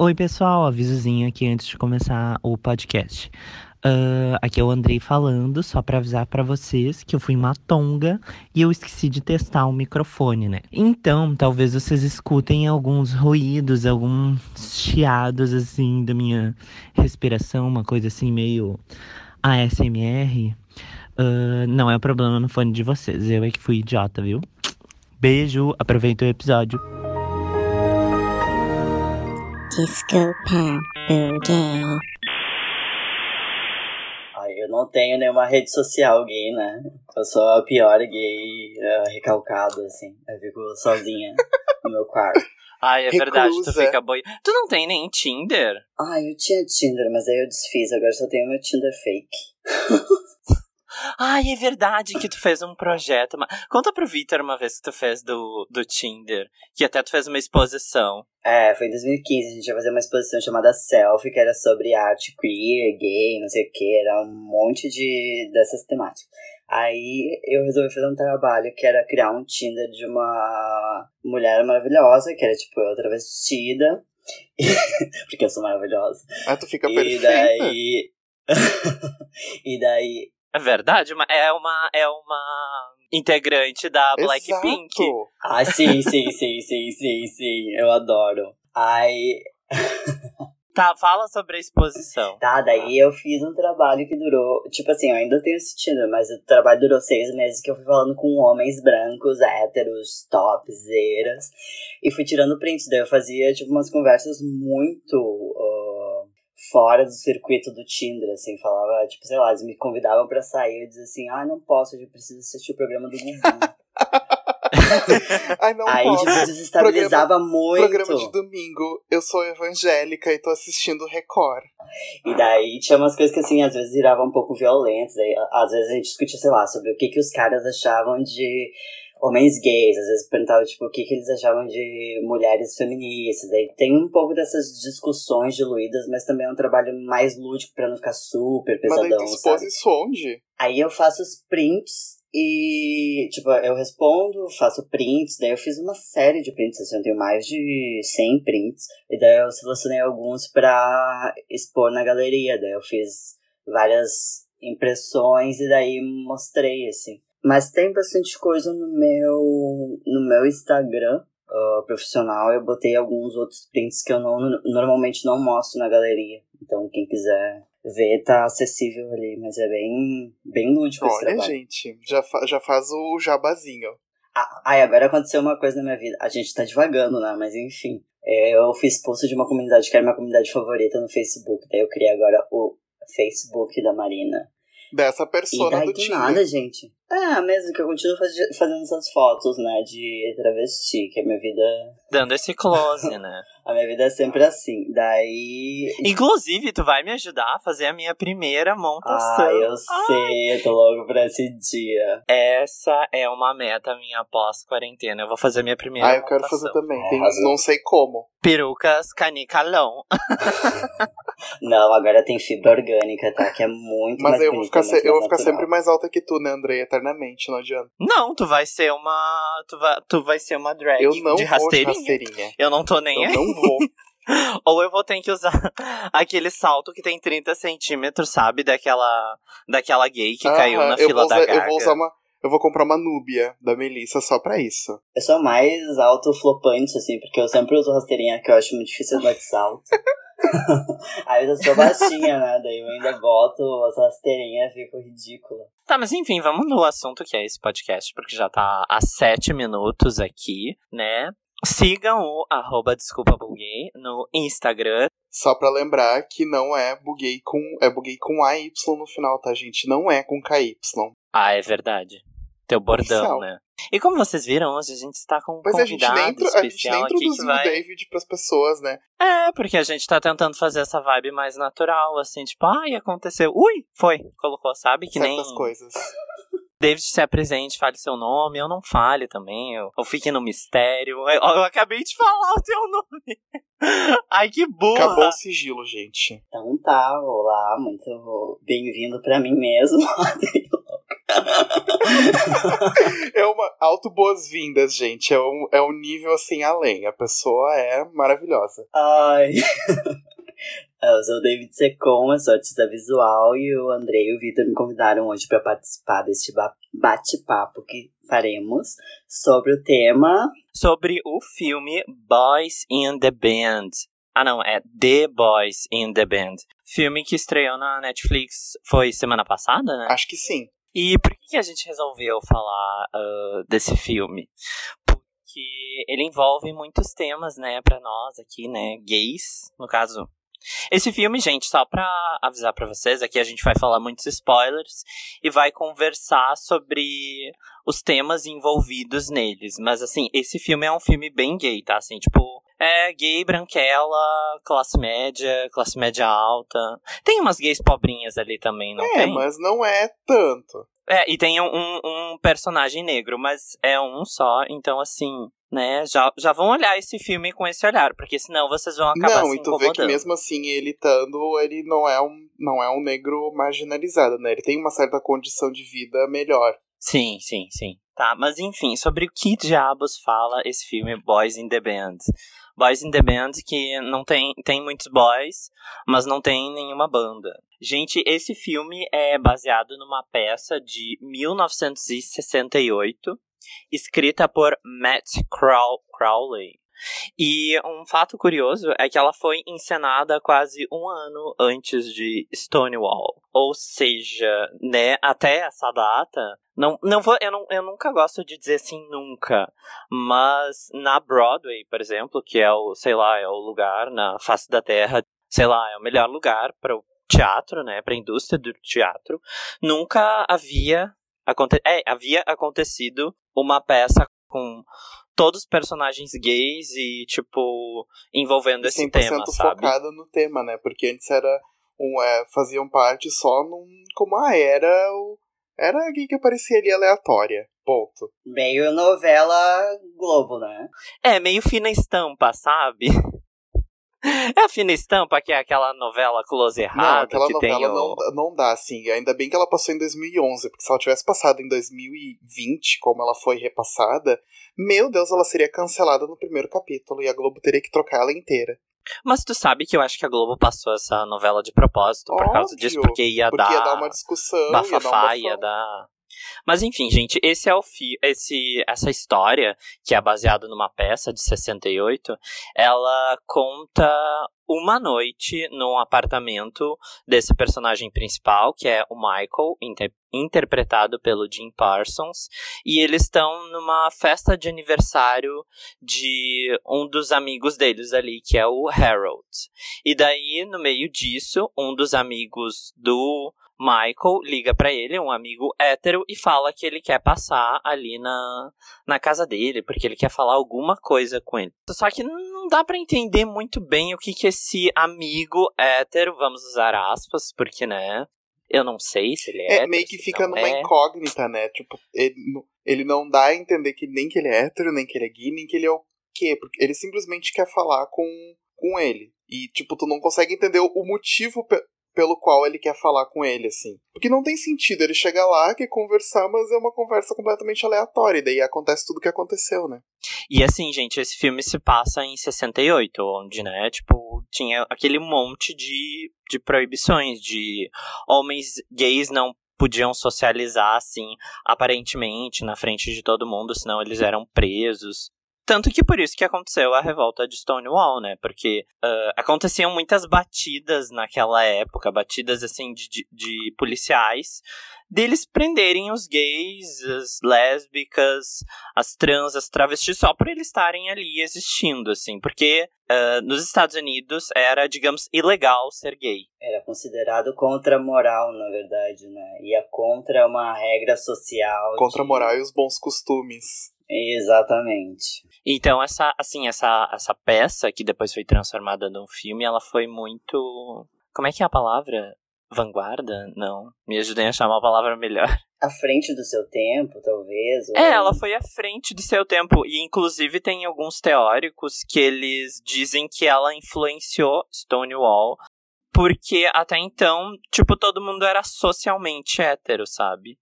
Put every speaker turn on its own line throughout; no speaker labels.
Oi, pessoal, avisozinho aqui antes de começar o podcast. Uh, aqui é o Andrei falando, só para avisar para vocês que eu fui uma tonga e eu esqueci de testar o microfone, né? Então, talvez vocês escutem alguns ruídos, alguns chiados assim da minha respiração, uma coisa assim meio ASMR. Uh, não é problema no fone de vocês, eu é que fui idiota, viu? Beijo, aproveita o episódio.
Pop Gay.
Ai, eu não tenho nenhuma rede social gay, né? Eu sou a pior gay uh, recalcado, assim. Eu fico sozinha no meu quarto.
Ai, é
Reclusa.
verdade, tu fica boi. Tu não tem nem Tinder?
Ai, eu tinha Tinder, mas aí eu desfiz. Agora só tenho meu Tinder fake.
Ai, é verdade que tu fez um projeto. mas- Conta pro Victor uma vez que tu fez do, do Tinder. Que até tu fez uma exposição.
É, foi em 2015, a gente ia fazer uma exposição chamada Selfie, que era sobre arte queer, gay, não sei o que, era um monte de dessas temáticas. Aí eu resolvi fazer um trabalho que era criar um Tinder de uma mulher maravilhosa, que era tipo eu travestida, porque eu sou maravilhosa.
Ah, tu fica
E
perfeita.
daí. e daí.
É verdade, mas é uma, é uma integrante da Blackpink.
Ah, sim, sim, sim, sim, sim, sim, eu adoro. Aí
Tá, fala sobre a exposição.
Tá, daí eu fiz um trabalho que durou. Tipo assim, eu ainda tenho Tinder, mas o trabalho durou seis meses que eu fui falando com homens brancos, héteros, topzeiras. E fui tirando prints. Daí eu fazia, tipo, umas conversas muito. Fora do circuito do Tinder, assim. Falava, tipo, sei lá, eles me convidavam pra sair. Eu dizia assim: ah, não posso, eu preciso assistir o programa do Gugu.
Ai, não
Aí,
posso.
tipo, desestabilizava muito.
Programa de domingo, eu sou evangélica e tô assistindo Record.
E daí tinha umas coisas que, assim, às vezes viravam um pouco violentas. Aí, às vezes a gente discutia, sei lá, sobre o que, que os caras achavam de homens gays. Às vezes perguntava, tipo, o que, que eles achavam de mulheres feministas. Aí tem um pouco dessas discussões diluídas, mas também é um trabalho mais lúdico pra não ficar super
Mas aí
pesadão,
tu expôs isso onde?
Aí eu faço os prints e, tipo, eu respondo, faço prints, daí eu fiz uma série de prints, assim, eu tenho mais de 100 prints, e daí eu selecionei alguns pra expor na galeria, daí eu fiz várias impressões e daí mostrei, assim. Mas tem bastante coisa no meu, no meu Instagram ah, profissional, eu botei alguns outros prints que eu não, normalmente não mostro na galeria, então quem quiser ver tá acessível ali, mas é bem, bem lúdico esse
Olha,
trabalho.
gente, já, fa- já faz o jabazinho.
Ah, ai, agora aconteceu uma coisa na minha vida. A gente tá devagando, né? Mas enfim. É, eu fiz post de uma comunidade que era minha comunidade favorita no Facebook. Daí eu criei agora o Facebook da Marina.
Dessa
E
persona
daí
do
do
Tinder.
nada, gente. É, mesmo que eu continuo faz- fazendo essas fotos, né? De travesti, que a minha vida.
Dando esse close, né?
A minha vida é sempre assim. Daí.
Inclusive, tu vai me ajudar a fazer a minha primeira montação.
Ah, eu sei, eu tô louco pra esse dia.
Essa é uma meta minha pós-quarentena. Eu vou fazer a minha primeira
Ah, eu quero
montação.
fazer também. Tem,
Arrasou.
não sei como.
Perucas canicalão.
Não, agora tem fibra orgânica, tá? Que é muito
Mas
mais
eu vou ficar, se- eu vou ficar sempre mais alta que tu, né, Andrei? Eternamente, não adianta.
Não, tu vai ser uma. Tu vai, tu vai ser uma drag
Eu não
de rasteirinha.
rasteirinha.
Eu não tô nem
Eu
aí.
não vou.
Ou eu vou ter que usar aquele salto que tem 30 centímetros, sabe? Daquela, daquela gay que caiu
Aham,
na
eu
fila da
usar,
Gaga.
Eu vou usar uma. Eu vou comprar uma núbia da Melissa só pra isso.
Eu sou mais alto flopante, assim, porque eu sempre uso rasteirinha, que eu acho muito difícil andar de salto. Aí eu sou baixinha, né? Daí eu ainda boto as rasteirinhas e fico ridícula.
Tá, mas enfim, vamos no assunto que é esse podcast, porque já tá há sete minutos aqui, né? Sigam o arroba Desculpa Buguei no Instagram.
Só pra lembrar que não é buguei com. É buguei com AY no final, tá, gente? Não é com KY.
Ah, é verdade. Teu bordão,
Oficial.
né? E como vocês viram, hoje a gente está com um
Mas a gente,
convidado
nem, intro- a gente
especial
nem
aqui que
introduziu
vai...
o David pras pessoas, né?
É, porque a gente tá tentando fazer essa vibe mais natural, assim, tipo, ai, aconteceu. Ui, foi, colocou, sabe? Que nem
Certas coisas.
David se apresente, fale seu nome, eu não fale também, eu, eu fique no mistério. Eu, eu acabei de falar o teu nome. Ai, que burra.
Acabou o sigilo, gente.
Então tá, olá, muito bem-vindo pra mim mesmo.
é uma auto boas-vindas, gente. É um, é um nível assim além. A pessoa é maravilhosa.
Ai. Eu sou o David Secon, eu sou artista visual e o Andrei e o Vitor me convidaram hoje para participar deste bate-papo que faremos sobre o tema.
Sobre o filme Boys in the Band. Ah, não, é The Boys in the Band. Filme que estreou na Netflix foi semana passada, né?
Acho que sim.
E por que a gente resolveu falar uh, desse filme? Porque ele envolve muitos temas, né, para nós aqui, né, gays, no caso, esse filme, gente, só pra avisar para vocês, aqui a gente vai falar muitos spoilers e vai conversar sobre os temas envolvidos neles. Mas, assim, esse filme é um filme bem gay, tá? Assim, tipo, é gay, branquela, classe média, classe média alta. Tem umas gays pobrinhas ali também, não
é,
tem?
É, mas não é tanto.
É, e tem um, um personagem negro, mas é um só, então assim, né, já, já vão olhar esse filme com esse olhar, porque senão vocês vão acabar
não,
se
e tu vê que mesmo assim, ele estando, ele não é um, não é um negro marginalizado, né, ele tem uma certa condição de vida melhor.
Sim, sim, sim. Tá, mas enfim, sobre o que diabos fala esse filme Boys in the Band? Boys in the Band que não tem, tem muitos boys, mas não tem nenhuma banda. Gente, esse filme é baseado numa peça de 1968, escrita por Matt Crow Crowley. E um fato curioso é que ela foi encenada quase um ano antes de Stonewall. Ou seja, né, até essa data, não, não vou, eu, não, eu nunca gosto de dizer assim nunca, mas na Broadway, por exemplo, que é o, sei lá, é o lugar na face da Terra, sei lá, é o melhor lugar para o teatro, né, para a indústria do teatro, nunca havia, aconte é, havia acontecido uma peça com todos os personagens gays e, tipo, envolvendo esse tema, sabe?
focada no tema, né? Porque antes era um, é, faziam parte só num. Como ah, era o. Era alguém que aparecia ali aleatória. Ponto.
Meio novela Globo, né?
É, meio fina estampa, sabe? É a Fina Estampa, que é aquela novela close errado. Não,
aquela
que
novela
tem o...
não, não dá, assim. Ainda bem que ela passou em 2011, porque se ela tivesse passado em 2020, como ela foi repassada, meu Deus, ela seria cancelada no primeiro capítulo e a Globo teria que trocar ela inteira.
Mas tu sabe que eu acho que a Globo passou essa novela de propósito por
Óbvio,
causa disso, porque ia
porque
dar.
Ia dar uma discussão.
Bafafá,
ia dar.
Ia dar... Mas enfim, gente, esse é o fi esse essa história que é baseada numa peça de 68, ela conta uma noite num apartamento desse personagem principal, que é o Michael, inter interpretado pelo Jim Parsons, e eles estão numa festa de aniversário de um dos amigos deles ali, que é o Harold. E daí, no meio disso, um dos amigos do Michael liga para ele, um amigo hétero, e fala que ele quer passar ali na, na casa dele, porque ele quer falar alguma coisa com ele. Só que não dá para entender muito bem o que que esse amigo hétero, vamos usar aspas, porque, né, eu não sei se ele é. É hétero,
meio que fica numa
é.
incógnita, né? Tipo, ele, ele não dá a entender que nem que ele é hétero, nem que ele é gay, nem que ele é o quê. Porque ele simplesmente quer falar com, com ele. E, tipo, tu não consegue entender o motivo pelo qual ele quer falar com ele, assim. Porque não tem sentido, ele chega lá, quer conversar, mas é uma conversa completamente aleatória, e daí acontece tudo o que aconteceu, né?
E assim, gente, esse filme se passa em 68, onde, né, tipo, tinha aquele monte de, de proibições, de homens gays não podiam socializar, assim, aparentemente, na frente de todo mundo, senão eles eram presos. Tanto que por isso que aconteceu a revolta de Stonewall, né? Porque uh, aconteciam muitas batidas naquela época, batidas assim de, de, de, policiais, deles prenderem os gays, as lésbicas, as trans, as travestis, só por eles estarem ali existindo, assim. Porque uh, nos Estados Unidos era, digamos, ilegal ser gay.
Era considerado contra a moral, na verdade, né? Ia contra uma regra social.
Contra
a
de... moral e os bons costumes.
Exatamente.
Então, essa, assim, essa, essa peça que depois foi transformada num filme, ela foi muito. Como é que é a palavra? Vanguarda? Não. Me ajudem a achar uma palavra melhor.
À frente do seu tempo, talvez?
É, ela foi à frente do seu tempo. E, inclusive, tem alguns teóricos que eles dizem que ela influenciou Stonewall. Porque até então, tipo, todo mundo era socialmente hétero, sabe?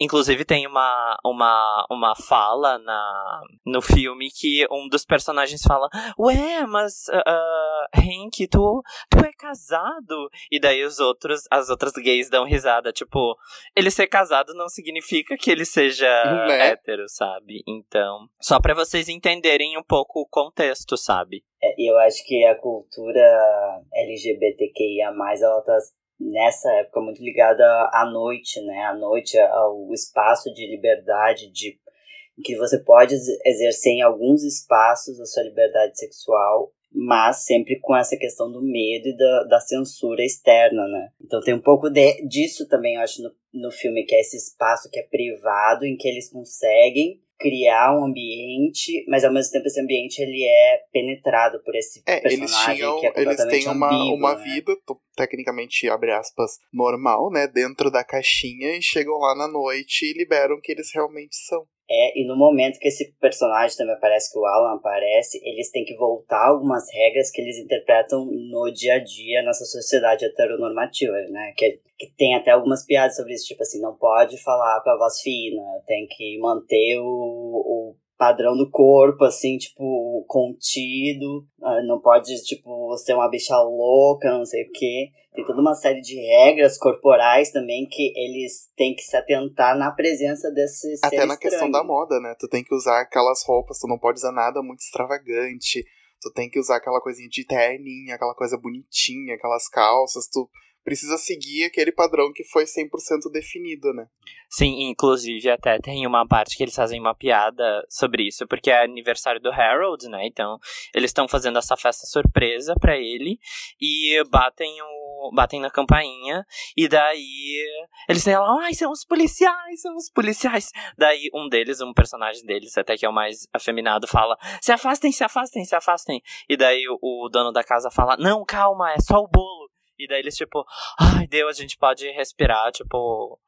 Inclusive tem uma, uma, uma fala na, no filme que um dos personagens fala Ué, mas uh, Hank, tu, tu é casado? E daí os outros, as outras gays dão risada. Tipo, ele ser casado não significa que ele seja né? hétero, sabe? Então, só para vocês entenderem um pouco o contexto, sabe?
É, e eu acho que a cultura LGBTQIA+, ela tá nessa época muito ligada à noite, né? À noite, ao espaço de liberdade, de que você pode exercer em alguns espaços a sua liberdade sexual, mas sempre com essa questão do medo e da, da censura externa, né? Então tem um pouco de, disso também, eu acho, no, no filme, que é esse espaço que é privado, em que eles conseguem criar um ambiente, mas ao mesmo tempo esse ambiente ele é penetrado por esse é, personagem
eles tinham,
que é
Eles têm uma,
ambíguo,
uma
né?
vida, tecnicamente, abre aspas, normal, né, dentro da caixinha e chegam lá na noite e liberam o que eles realmente são.
É, e no momento que esse personagem também aparece, que o Alan aparece, eles têm que voltar algumas regras que eles interpretam no dia a dia nessa sociedade heteronormativa, né? Que, que tem até algumas piadas sobre isso, tipo assim, não pode falar com a voz fina, tem que manter o, o padrão do corpo, assim, tipo, contido, ah, não pode, tipo, ser uma bicha louca, não sei o quê. Tem toda uma série de regras corporais também que eles têm que se atentar na presença desses
Até na questão da moda, né? Tu tem que usar aquelas roupas, tu não pode usar nada muito extravagante. Tu tem que usar aquela coisinha de terninha, aquela coisa bonitinha, aquelas calças, tu precisa seguir aquele padrão que foi 100% definido, né?
Sim, inclusive até tem uma parte que eles fazem uma piada sobre isso, porque é aniversário do Harold, né? Então, eles estão fazendo essa festa surpresa para ele e batem o batem na campainha e daí eles lá, ai, são os policiais, são os policiais. Daí um deles, um personagem deles, até que é o mais afeminado, fala: "Se afastem, se afastem, se afastem". E daí o, o dono da casa fala: "Não, calma, é só o bolo". E daí eles, tipo, ai, Deus, a gente pode respirar, tipo,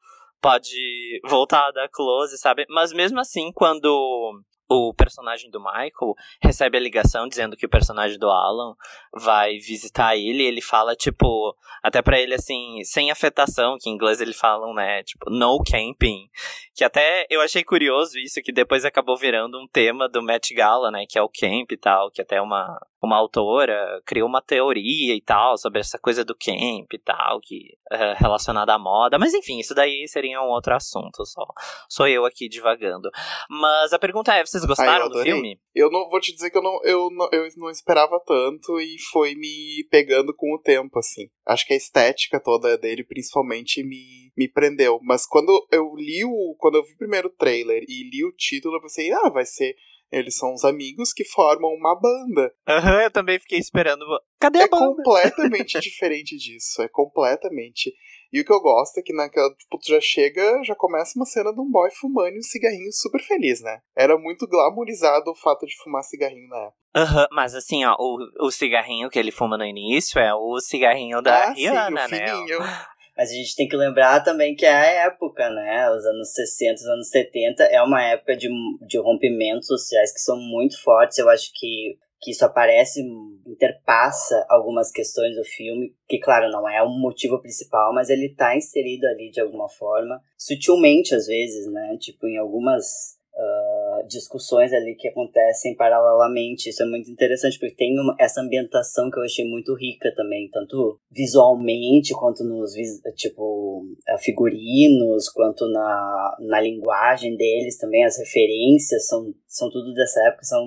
pode voltar a dar close, sabe? Mas mesmo assim, quando o personagem do Michael recebe a ligação dizendo que o personagem do Alan vai visitar ele, ele fala, tipo, até para ele assim, sem afetação, que em inglês eles falam, né, tipo, no camping. Que até eu achei curioso isso, que depois acabou virando um tema do Met Gala, né, que é o camp e tal, que até uma, uma autora criou uma teoria e tal sobre essa coisa do camp e tal, que é relacionada à moda. Mas enfim, isso daí seria um outro assunto só. Sou eu aqui divagando. Mas a pergunta é, vocês gostaram do filme?
Eu não vou te dizer que eu não, eu não, eu não esperava tanto e foi me pegando com o tempo, assim. Acho que a estética toda dele, principalmente, me, me prendeu. Mas quando eu li o. Quando eu vi o primeiro trailer e li o título, eu pensei, ah, vai ser eles são os amigos que formam uma banda.
Aham, uhum, eu também fiquei esperando. Cadê a
é
banda?
É completamente diferente disso. É completamente. E o que eu gosto é que naquela, tipo, tu já chega, já começa uma cena de um boy fumando um cigarrinho super feliz, né? Era muito glamourizado o fato de fumar cigarrinho na época.
Aham, uhum, mas assim, ó, o, o cigarrinho que ele fuma no início é o cigarrinho da
ah,
Rihanna,
sim, o
né?
Fininho.
Mas a gente tem que lembrar também que é a época, né? Os anos 60, os anos 70 é uma época de, de rompimentos sociais que são muito fortes. Eu acho que, que isso aparece, interpassa algumas questões do filme, que, claro, não é o motivo principal, mas ele tá inserido ali de alguma forma, sutilmente às vezes, né? Tipo, em algumas uh, discussões ali que acontecem paralelamente. Isso é muito interessante, porque tem uma, essa ambientação que eu achei muito rica também, tanto visualmente, quanto nos tipo figurinos, quanto na, na linguagem deles também. As referências são, são tudo dessa época, são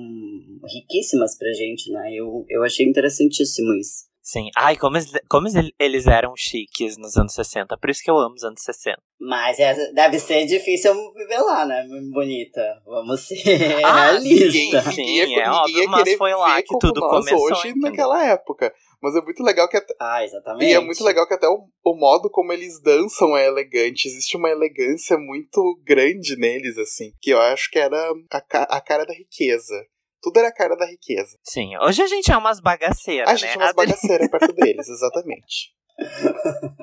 riquíssimas pra gente, né? Eu, eu achei interessantíssimo isso.
Sim. Ai, como, eles, como eles eram chiques nos anos 60. Por isso que eu amo os anos 60.
Mas é, deve ser difícil viver lá, né, bonita? Vamos ser
ah,
realistas.
Sim, sim, é óbvio, mas foi lá que tudo começou.
hoje,
entendeu?
naquela época. Mas é muito legal que até...
Ah, exatamente.
E é muito legal que até o, o modo como eles dançam é elegante. Existe uma elegância muito grande neles, assim. Que eu acho que era a, a cara da riqueza. Tudo era a cara da riqueza.
Sim, hoje a gente é umas bagaceiras,
A
né?
gente é umas bagaceiras perto deles, exatamente.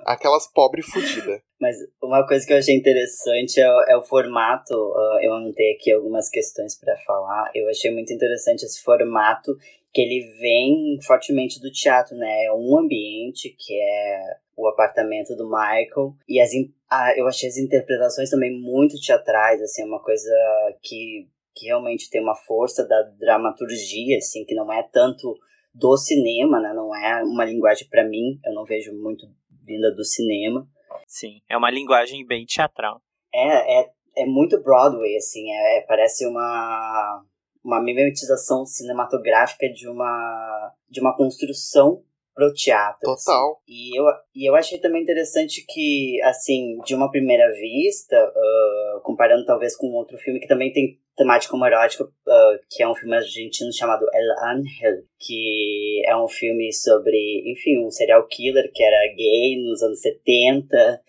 Aquelas pobres fudidas.
Mas uma coisa que eu achei interessante é, o, é o formato. Uh, eu anotei aqui algumas questões para falar. Eu achei muito interessante esse formato que ele vem fortemente do teatro, né? É um ambiente que é o apartamento do Michael e as ah, eu achei as interpretações também muito teatrais, assim, uma coisa que, que realmente tem uma força da dramaturgia, assim, que não é tanto do cinema, né? Não é uma linguagem para mim, eu não vejo muito vinda do cinema.
Sim, é uma linguagem bem teatral.
É, é, é muito Broadway, assim, é, parece uma uma mimetização cinematográfica de uma de uma construção pro teatro.
Assim. Total.
Assim. E, eu, e eu achei também interessante que, assim, de uma primeira vista, uh, comparando talvez com outro filme que também tem temática homoerótica, uh, que é um filme argentino chamado El Ángel, que é um filme sobre, enfim, um serial killer que era gay nos anos 70.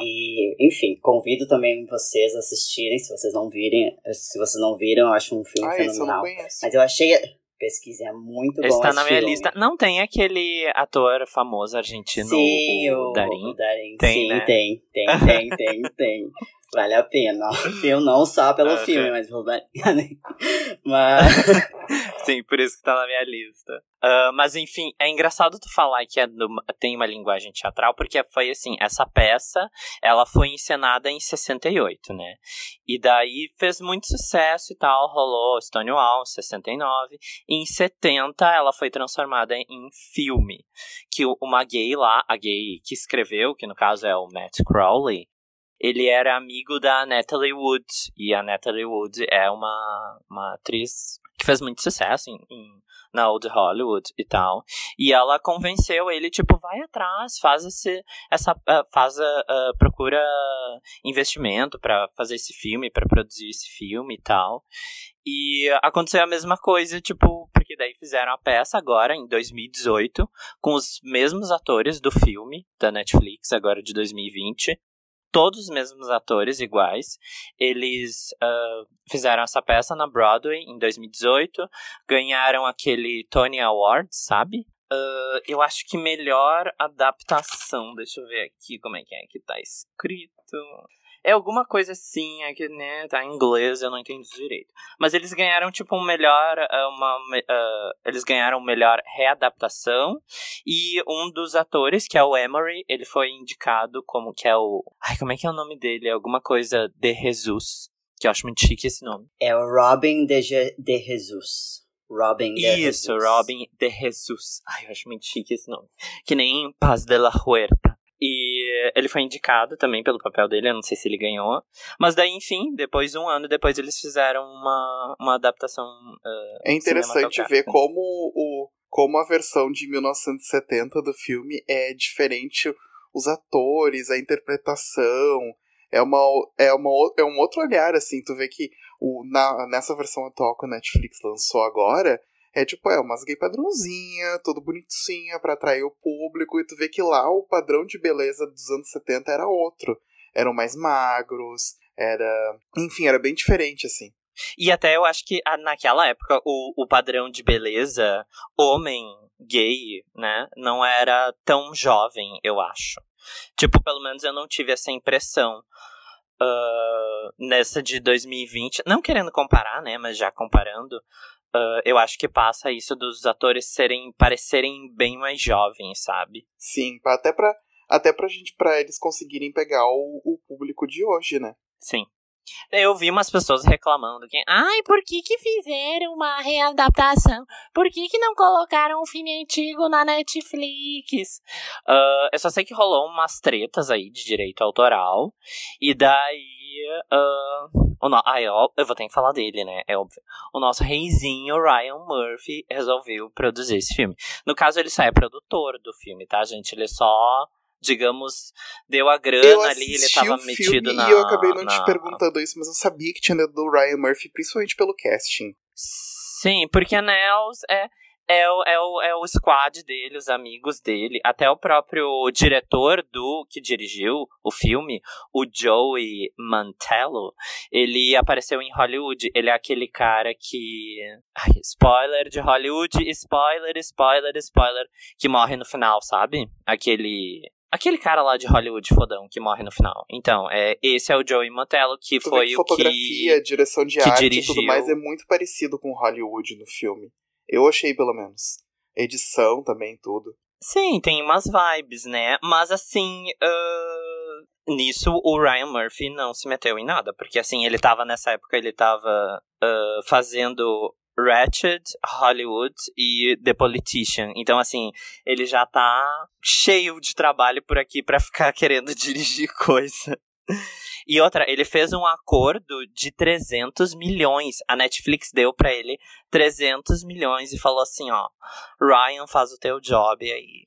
E, enfim, convido também vocês a assistirem, se vocês não virem, se vocês não viram, eu acho um filme ah, fenomenal. Eu Mas eu achei pesquise, é muito
esse
bom.
Está na minha filme. lista. Não tem aquele ator famoso argentino,
Sim,
o, o Darim?
O Darim. Tem, Sim, né? tem, tem, tem, tem, tem. Vale a pena. Eu não só pelo okay. filme, mas pelo Mas.
Sim, por isso que tá na minha lista. Uh, mas enfim, é engraçado tu falar que é do, tem uma linguagem teatral, porque foi assim, essa peça, ela foi encenada em 68, né? E daí fez muito sucesso e tal, rolou Stonewall, 69. E em 70 ela foi transformada em filme. Que uma gay lá, a gay que escreveu, que no caso é o Matt Crowley, ele era amigo da Natalie Wood. E a Natalie Wood é uma, uma atriz que fez muito sucesso em, em, na Old Hollywood e tal. E ela convenceu ele, tipo, vai atrás, faz esse, essa, uh, faz uh, procura investimento para fazer esse filme, para produzir esse filme e tal. E aconteceu a mesma coisa, tipo, porque daí fizeram a peça agora, em 2018, com os mesmos atores do filme, da Netflix, agora de 2020 todos os mesmos atores iguais. Eles uh, fizeram essa peça na Broadway em 2018, ganharam aquele Tony Award, sabe? Uh, eu acho que melhor adaptação. Deixa eu ver aqui como é que é que tá escrito. É alguma coisa assim, é que, né, tá em inglês, eu não entendo direito. Mas eles ganharam, tipo, um melhor, eh, uma, uh, eles ganharam melhor readaptação, e um dos atores, que é o Emery, ele foi indicado como, que é o, ai, como é que é o nome dele? É alguma coisa de Jesus, que eu acho muito chique esse nome.
É o Robin de, Je de Jesus. Robin de
Isso, Jesus. Robin de Jesus. Ai, eu acho muito chique esse nome. Que nem Paz de la Huerta. Ele foi indicado também pelo papel dele, eu não sei se ele ganhou. Mas daí, enfim, depois, um ano depois, eles fizeram uma, uma adaptação. Uh,
é interessante ver como, o, como a versão de 1970 do filme é diferente. Os atores, a interpretação. É, uma, é, uma, é um outro olhar, assim. Tu vê que o, na, nessa versão atual que a Netflix lançou agora, é tipo, é umas gay padrãozinha, tudo bonitinha para atrair o público, e tu vê que lá o padrão de beleza dos anos 70 era outro. Eram mais magros, era. Enfim, era bem diferente, assim.
E até eu acho que naquela época o, o padrão de beleza homem gay, né, não era tão jovem, eu acho. Tipo, pelo menos eu não tive essa impressão. Uh, nessa de 2020, não querendo comparar, né, mas já comparando, Uh, eu acho que passa isso dos atores serem parecerem bem mais jovens, sabe?
Sim, até pra, até pra gente, pra eles conseguirem pegar o, o público de hoje, né?
Sim. Eu vi umas pessoas reclamando que, ai, por que que fizeram uma readaptação? Por que que não colocaram um filme antigo na Netflix? Uh, eu só sei que rolou umas tretas aí de direito autoral, e daí Uh, o no... eu, eu vou ter que falar dele, né? É óbvio. O nosso reizinho, Ryan Murphy, resolveu produzir esse filme. No caso, ele só é produtor do filme, tá, gente? Ele só digamos, deu a grana ali, ele tava metido na.
E eu acabei não na... te perguntando isso, mas eu sabia que tinha dedo do Ryan Murphy, principalmente pelo casting.
Sim, porque a Nels é é o, é, o, é o squad dele, os amigos dele, até o próprio diretor do que dirigiu o filme, o Joey Mantello, ele apareceu em Hollywood. Ele é aquele cara que. Ai, spoiler de Hollywood, spoiler, spoiler, spoiler, que morre no final, sabe? Aquele. Aquele cara lá de Hollywood fodão que morre no final. Então, é, esse é o Joey Mantello, que tu foi o
fotografia, que. Fotografia, direção de arte e tudo mais é muito parecido com Hollywood no filme. Eu achei, pelo menos. Edição também, tudo.
Sim, tem umas vibes, né? Mas assim, uh, nisso o Ryan Murphy não se meteu em nada. Porque assim, ele tava nessa época, ele tava uh, fazendo Ratchet, Hollywood e The Politician. Então, assim, ele já tá cheio de trabalho por aqui para ficar querendo dirigir coisa. E outra, ele fez um acordo de 300 milhões. A Netflix deu para ele 300 milhões e falou assim, ó, Ryan faz o teu job aí.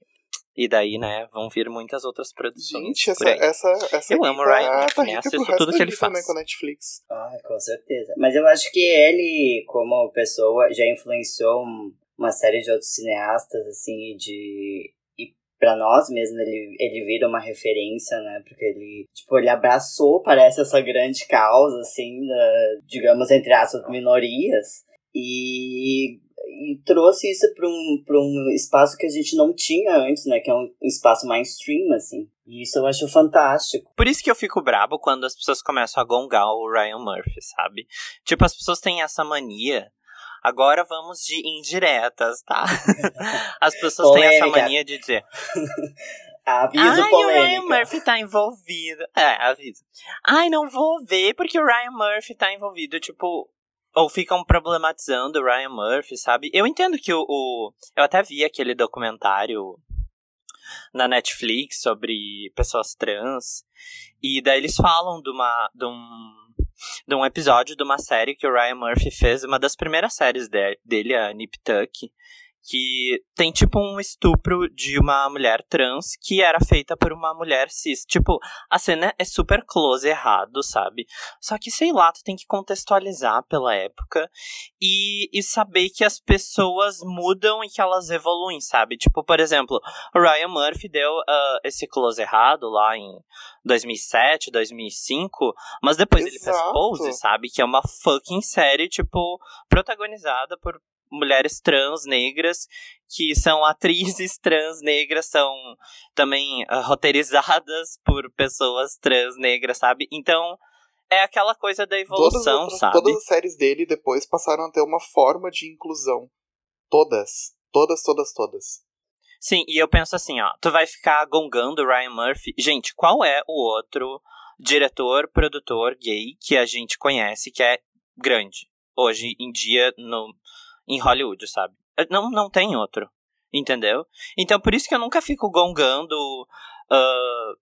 E daí, né, vão vir muitas outras produções.
Gente, essa, essa, essa
Eu amo o
tá-
Ryan Murphy,
tá
né? Assisto tudo que ele faz.
também com a Netflix.
Ah, com certeza. Mas eu acho que ele, como pessoa, já influenciou um- uma série de outros cineastas, assim, e de. E pra nós mesmo, ele, ele vira uma referência, né? Porque ele, tipo, ele abraçou, parece, essa grande causa, assim, da, digamos, entre aspas, minorias. E, e trouxe isso pra um, pra um espaço que a gente não tinha antes, né? Que é um espaço mainstream, assim. E isso eu acho fantástico.
Por isso que eu fico brabo quando as pessoas começam a gongar o Ryan Murphy, sabe? Tipo, as pessoas têm essa mania. Agora vamos de indiretas, tá? As pessoas têm essa
Polêmica.
mania de dizer.
Aviso
Ai, o Ryan
polêmica.
Murphy tá envolvido. É, aviso. Ai, não vou ver porque o Ryan Murphy tá envolvido. Tipo, ou ficam problematizando o Ryan Murphy, sabe? Eu entendo que o, o- Eu até vi aquele documentário na Netflix sobre pessoas trans. E daí eles falam de uma. De um, de um episódio de uma série que o Ryan Murphy fez, uma das primeiras séries de- dele, a Nip Tuck, que tem tipo um estupro de uma mulher trans que era feita por uma mulher cis. Tipo, a cena é super close errado, sabe? Só que, sei lá, tu tem que contextualizar pela época e, e saber que as pessoas mudam e que elas evoluem, sabe? Tipo, por exemplo, o Ryan Murphy deu ah, esse close errado lá em 2007, 2005, mas depois ele fez
Exato.
Pose, sabe? Que é uma fucking série, tipo, protagonizada por mulheres trans negras que são atrizes trans negras, são também ah, roteirizadas por pessoas trans negras, sabe? Então, é aquela coisa da
Todas,
evolução,
as outras-
sabe?
todas as séries dele depois passaram a ter uma forma de inclusão. Todas. Todas, todas, todas.
Sim, e eu penso assim, ó, tu vai ficar gongando o Ryan Murphy. Gente, qual é o outro diretor, produtor gay que a gente conhece que é grande hoje em dia no, em Hollywood, sabe? Não, não tem outro, entendeu? Então por isso que eu nunca fico gongando ah,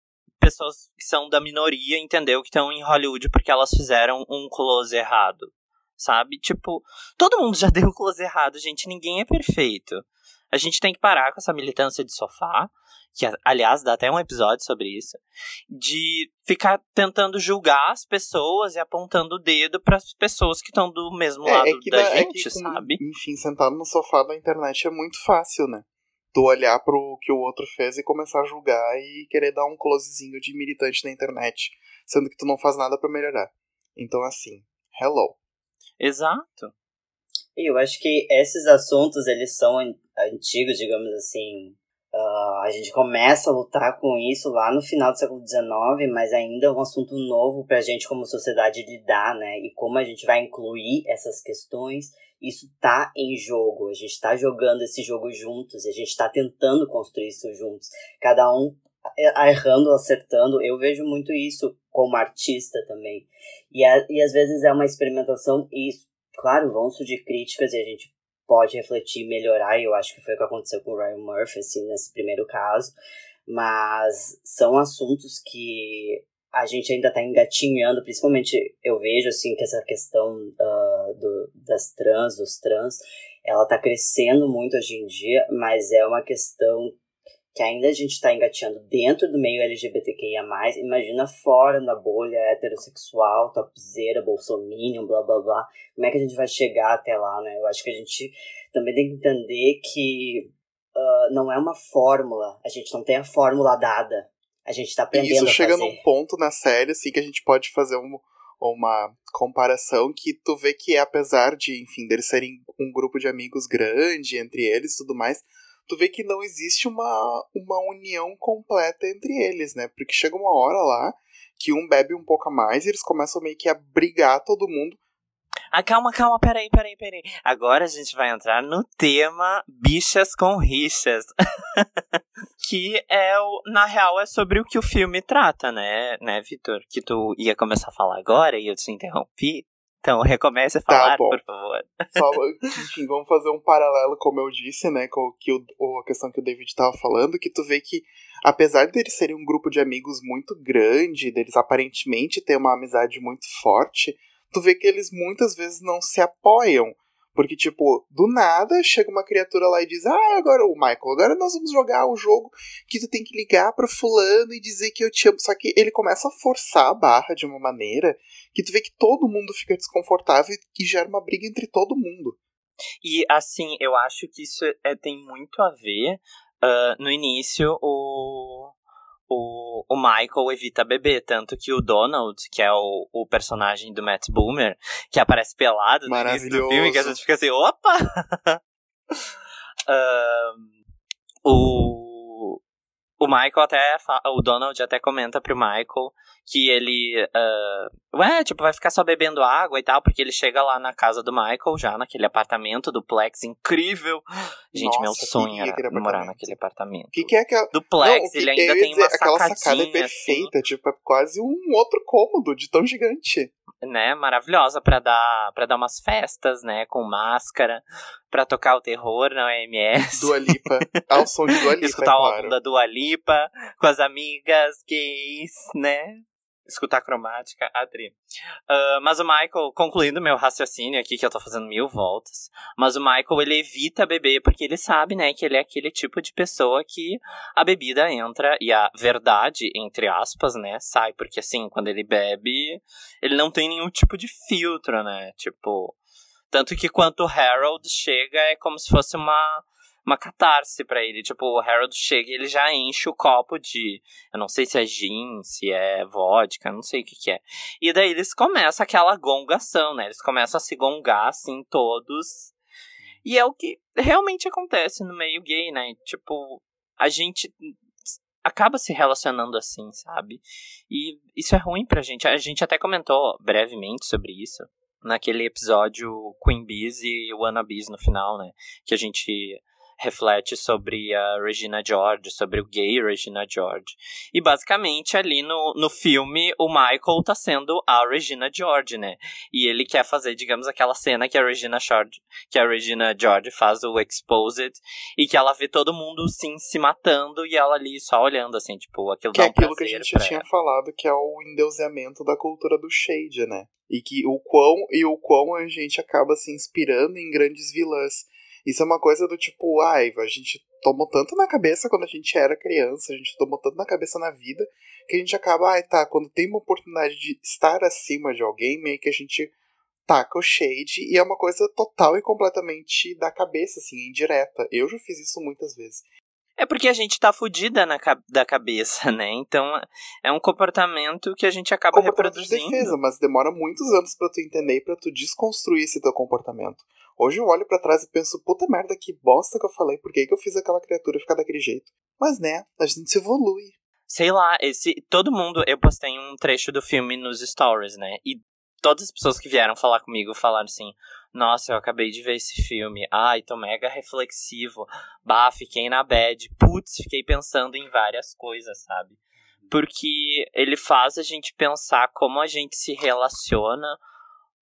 pessoas que são da minoria, entendeu? Que estão em Hollywood porque elas fizeram um close errado, sabe? Tipo, todo mundo já deu close errado, gente, ninguém é perfeito. A gente tem que parar com essa militância de sofá, que aliás dá até um episódio sobre isso, de ficar tentando julgar as pessoas e apontando o dedo para as pessoas que estão do mesmo lado da
dá-
gente,
que com-
sabe?
Enfim, sentado no sofá da internet é muito fácil, né? Tu olhar pro que o outro fez e começar a julgar e querer dar um closezinho de militante na internet, sendo que tu não faz nada pra melhorar. Então, assim, hello.
Exato.
Eu acho que esses assuntos, eles são an- antigos, digamos assim. Ah, a gente começa a lutar com isso lá no final do século XIX, mas ainda é um assunto novo pra gente como sociedade lidar, né? E como a gente vai incluir essas questões, isso tá em jogo. A gente tá jogando esse jogo juntos, a gente tá tentando construir isso juntos. Cada um errando, acertando. Eu vejo muito isso como artista também. E, a, e às vezes é uma experimentação e claro, vão surgir críticas e a gente pode refletir melhorar, e eu acho que foi o que aconteceu com o Ryan Murphy, assim, nesse primeiro caso, mas são assuntos que a gente ainda está engatinhando, principalmente eu vejo, assim, que essa questão uh, do, das trans, dos trans, ela está crescendo muito hoje em dia, mas é uma questão que ainda a gente está engateando dentro do meio LGBTQIA+, imagina fora na bolha heterossexual, topzera, bolsominion, blá blá blá, como é que a gente vai chegar até lá, né? Eu acho que a gente também tem que entender que uh, não é uma fórmula, a gente não tem a fórmula dada, a gente está
E
aprendendo
isso chega num ponto na série, assim, que a gente pode fazer um, uma comparação que tu vê que apesar de, enfim, deles serem um grupo de amigos grande entre eles e tudo mais, tu vê que não existe uma, uma união completa entre eles, né? Porque chega uma hora lá que um bebe um pouco a mais e eles começam meio que a brigar todo mundo.
Ah, calma, calma, peraí, peraí, peraí. Agora a gente vai entrar no tema bichas com rixas. que é o, na real, é sobre o que o filme trata, né, né, Vitor? Que tu ia começar a falar agora e eu te interrompi. Então, recomece a falar,
Tá
por favor.
Só, enfim, vamos fazer um paralelo, como eu disse, né, com o que o, o- a questão que o David tava falando, que tu vê que, apesar deles serem um grupo de amigos muito grande, deles aparentemente ter uma amizade muito forte, tu vê que eles muitas vezes não se apoiam. Porque, tipo, do nada chega uma criatura lá e diz: Ah, agora o Michael, agora nós vamos jogar o jogo que tu tem que ligar pra fulano e dizer que eu te amo. Só que ele começa a forçar a barra de uma maneira que tu vê que todo mundo fica desconfortável e gera uma briga entre todo mundo.
E assim, eu acho que isso é, tem muito a ver. ah, no início, o, o, o Michael evita beber, tanto que o Donald, que é o, o personagem do Matt Boomer, que aparece pelado no início do filme, que a gente fica assim, opa! O, o Michael até. O Donald até comenta pro Michael que ele. ah, ué, tipo, vai ficar só bebendo água e tal, porque ele chega lá na casa do Michael, já naquele apartamento duplex incrível. Gente, meu
Nossa,
sonho
queria
era morar naquele apartamento.
O que, que é aquela.
Duplex,
Não, o que-
ele ainda tem uma
dizer, aquela sacada é
sacadinha, assim,
perfeita, tipo, é quase um outro cômodo de tão gigante.
Né, maravilhosa pra dar para dar umas festas, né, com máscara, pra tocar o terror na OMS.
Dua Lipa. Ao som de Dua Lipa,
escutar
é
o
claro.
álbum da Dua Lipa com as amigas gays, né? Escutar cromática, a tri. Ah, mas o Michael, concluindo meu raciocínio aqui, que eu tô fazendo mil voltas, mas o Michael, ele evita beber porque ele sabe, né, que ele é aquele tipo de pessoa que a bebida entra e a verdade, entre aspas, né, sai. Porque assim, quando ele bebe, ele não tem nenhum tipo de filtro, né? Tipo. Tanto que quando o Harold chega, é como se fosse uma uma catarse pra ele. Tipo, o Harold chega e ele já enche o copo de. Eu não sei se é gin, se é vodka, não sei o que, que é. E daí eles começam aquela gongação, né? Eles começam a se gongar, assim, todos. E é o que realmente acontece no meio gay, né? Tipo, a gente acaba se relacionando assim, sabe? E isso é ruim pra gente. A gente até comentou brevemente sobre isso naquele episódio Queen Bees e Wannabes no final, né? Que a gente reflete sobre a Regina George, sobre o gay Regina George. E basicamente ali no, no filme o Michael tá sendo a Regina George, né? E ele quer fazer, digamos, aquela cena que a Regina George, que a Regina George faz o Exposed e que ela vê todo mundo sim se matando e ela ali só olhando assim, tipo, aquilo
Que
dá
é
um
aquilo que a gente já tinha
ela.
falado, que é o endeuseamento da cultura do shade, né? E que o quão e o quão a gente acaba se inspirando em grandes vilãs. Isso é uma coisa do tipo, ai, a gente tomou tanto na cabeça quando a gente era criança, a gente tomou tanto na cabeça na vida, que a gente acaba, ai, tá, quando tem uma oportunidade de estar acima de alguém, meio que a gente taca o shade, e é uma coisa total e completamente da cabeça, assim, indireta. Eu já fiz isso muitas vezes.
É porque a gente tá fudida na da cabeça, né? Então é um comportamento que a gente acaba
comportamento de
reproduzindo.
defesa, mas demora muitos anos pra tu entender e pra tu desconstruir esse teu comportamento. Hoje eu olho pra trás e penso, puta merda, que bosta que eu falei, por que, que eu fiz aquela criatura ficar daquele jeito? Mas né, a gente se evolui.
Sei lá, esse todo mundo, eu postei um trecho do filme nos stories, né? E todas as pessoas que vieram falar comigo falaram assim: "Nossa, eu acabei de ver esse filme. Ai, tô mega reflexivo. Bah, fiquei na bad. Putz, fiquei pensando em várias coisas, sabe? Porque ele faz a gente pensar como a gente se relaciona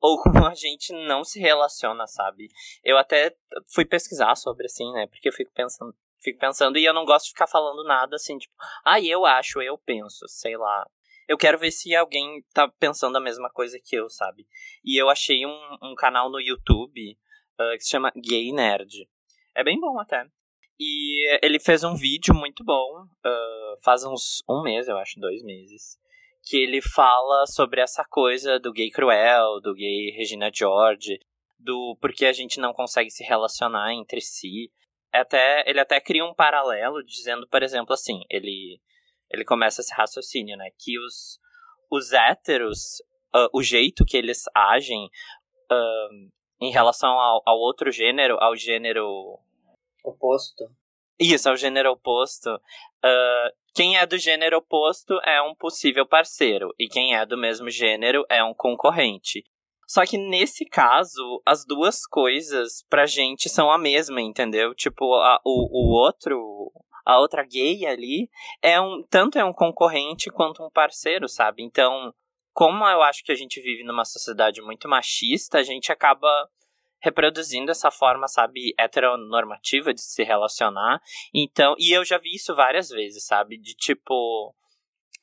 ou como a gente não se relaciona, sabe? Eu até fui pesquisar sobre assim, né? Porque eu fico pensando, fico pensando e eu não gosto de ficar falando nada assim, tipo, ah, eu acho, eu penso, sei lá. Eu quero ver se alguém tá pensando a mesma coisa que eu, sabe? E eu achei um, um canal no YouTube ah, que se chama Gay Nerd. É bem bom até. E ele fez um vídeo muito bom, ah, faz uns um mês, eu acho, dois meses. Que ele fala sobre essa coisa do gay cruel, do gay Regina George, do porque a gente não consegue se relacionar entre si. Até, ele até cria um paralelo dizendo, por exemplo, assim, ele, ele começa esse raciocínio, né? Que os, os héteros, ah, o jeito que eles agem ah, em relação ao, ao outro gênero, ao gênero
Oposto.
Isso, ao gênero oposto. ah, quem é do gênero oposto é um possível parceiro, e quem é do mesmo gênero é um concorrente. Só que nesse caso, as duas coisas pra gente são a mesma, entendeu? Tipo, a, o, o outro, a outra gay ali é um tanto é um concorrente quanto um parceiro, sabe? Então, como eu acho que a gente vive numa sociedade muito machista, a gente acaba reproduzindo essa forma, sabe, heteronormativa de se relacionar. Então, e eu já vi isso várias vezes, sabe, de tipo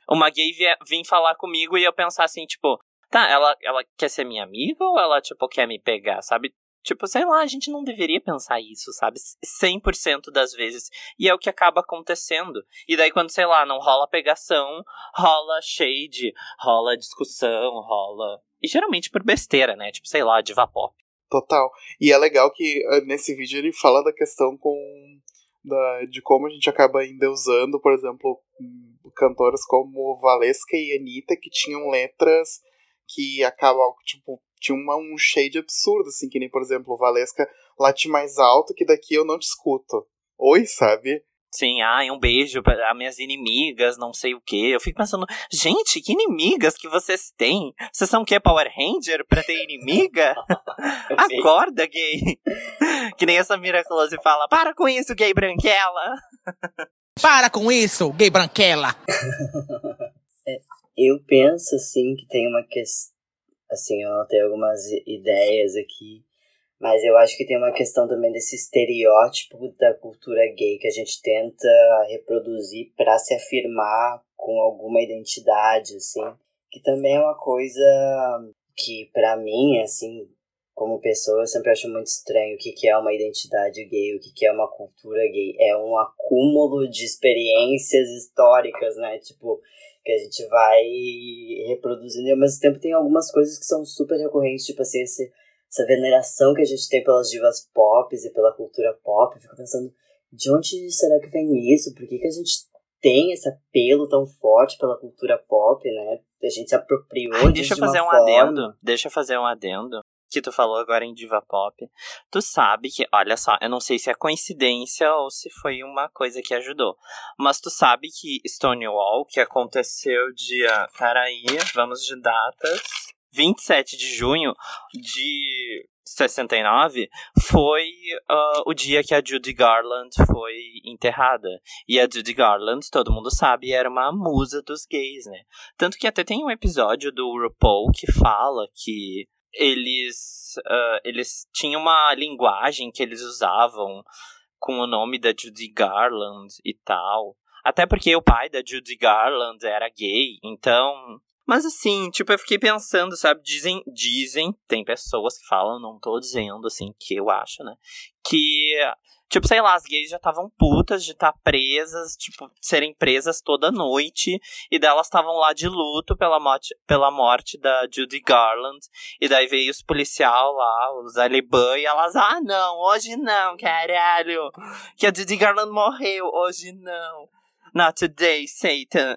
uma gay vir falar comigo e eu pensar assim, tipo, tá, ela, ela quer ser minha amiga ou ela, tipo, quer me pegar, sabe? Tipo, sei lá, a gente não deveria pensar isso, sabe? 100% das vezes. E é o que acaba acontecendo. E daí, quando, sei lá, não rola pegação, rola shade, rola discussão, rola. E geralmente por besteira, né? Tipo, sei lá, diva pop.
Total. E é legal que uh, nesse vídeo ele fala da questão com. Da, de como a gente acaba ainda usando, por exemplo, cantoras como Valesca e Anitta, que tinham letras que acabam, tipo, tinha uma, um shade absurdo, assim, que nem, por exemplo, Valesca late mais alto que daqui eu não te escuto. Oi, sabe?
Sim, ai, um beijo para minhas inimigas, não sei o que. Eu fico pensando, gente, que inimigas que vocês têm? Vocês são o quê, Power Ranger pra ter inimiga? Acorda, gay! que nem essa Miraculose fala, para com isso, gay branquela!
para com isso, gay branquela!
é, eu penso, assim, que tem uma questão. Assim, eu tenho algumas ideias aqui. Mas eu acho que tem uma questão também desse estereótipo da cultura gay que a gente tenta reproduzir para se afirmar com alguma identidade, assim. Que também é uma coisa que, para mim, assim, como pessoa, eu sempre acho muito estranho o que, que é uma identidade gay, o que, que é uma cultura gay. É um acúmulo de experiências históricas, né? Tipo, que a gente vai reproduzindo e ao mesmo tempo tem algumas coisas que são super recorrentes, tipo assim, esse, essa veneração que a gente tem pelas divas pop e pela cultura pop. Eu fico pensando, de onde será que vem isso? Por que, que a gente tem esse apelo tão forte pela cultura pop, né? A gente se apropriou
Ai, deixa
eu
fazer um
forma.
adendo. Deixa eu fazer um adendo que tu falou agora em diva pop, tu sabe que, olha só, eu não sei se é coincidência ou se foi uma coisa que ajudou, mas tu sabe que Stonewall, que aconteceu dia, peraí, vamos de datas, 27 de junho de 69 foi uh, o dia que a Judy Garland foi enterrada. E a Judy Garland, todo mundo sabe, era uma musa dos gays, né? Tanto que até tem um episódio do RuPaul que fala que eles, uh, eles tinham uma linguagem que eles usavam com o nome da Judy Garland e tal. Até porque o pai da Judy Garland era gay, então. Mas assim, tipo, eu fiquei pensando, sabe? Dizem, dizem, tem pessoas que falam, não tô dizendo assim, que eu acho, né? Que Tipo, sei lá, as gays já estavam putas de estar tá presas, tipo, serem presas toda noite. E delas estavam lá de luto pela morte, pela morte da Judy Garland. E daí veio os policial lá, os Aliban, e elas, ah, não, hoje não, caralho. Que a Judy Garland morreu, hoje não. Not today, Satan.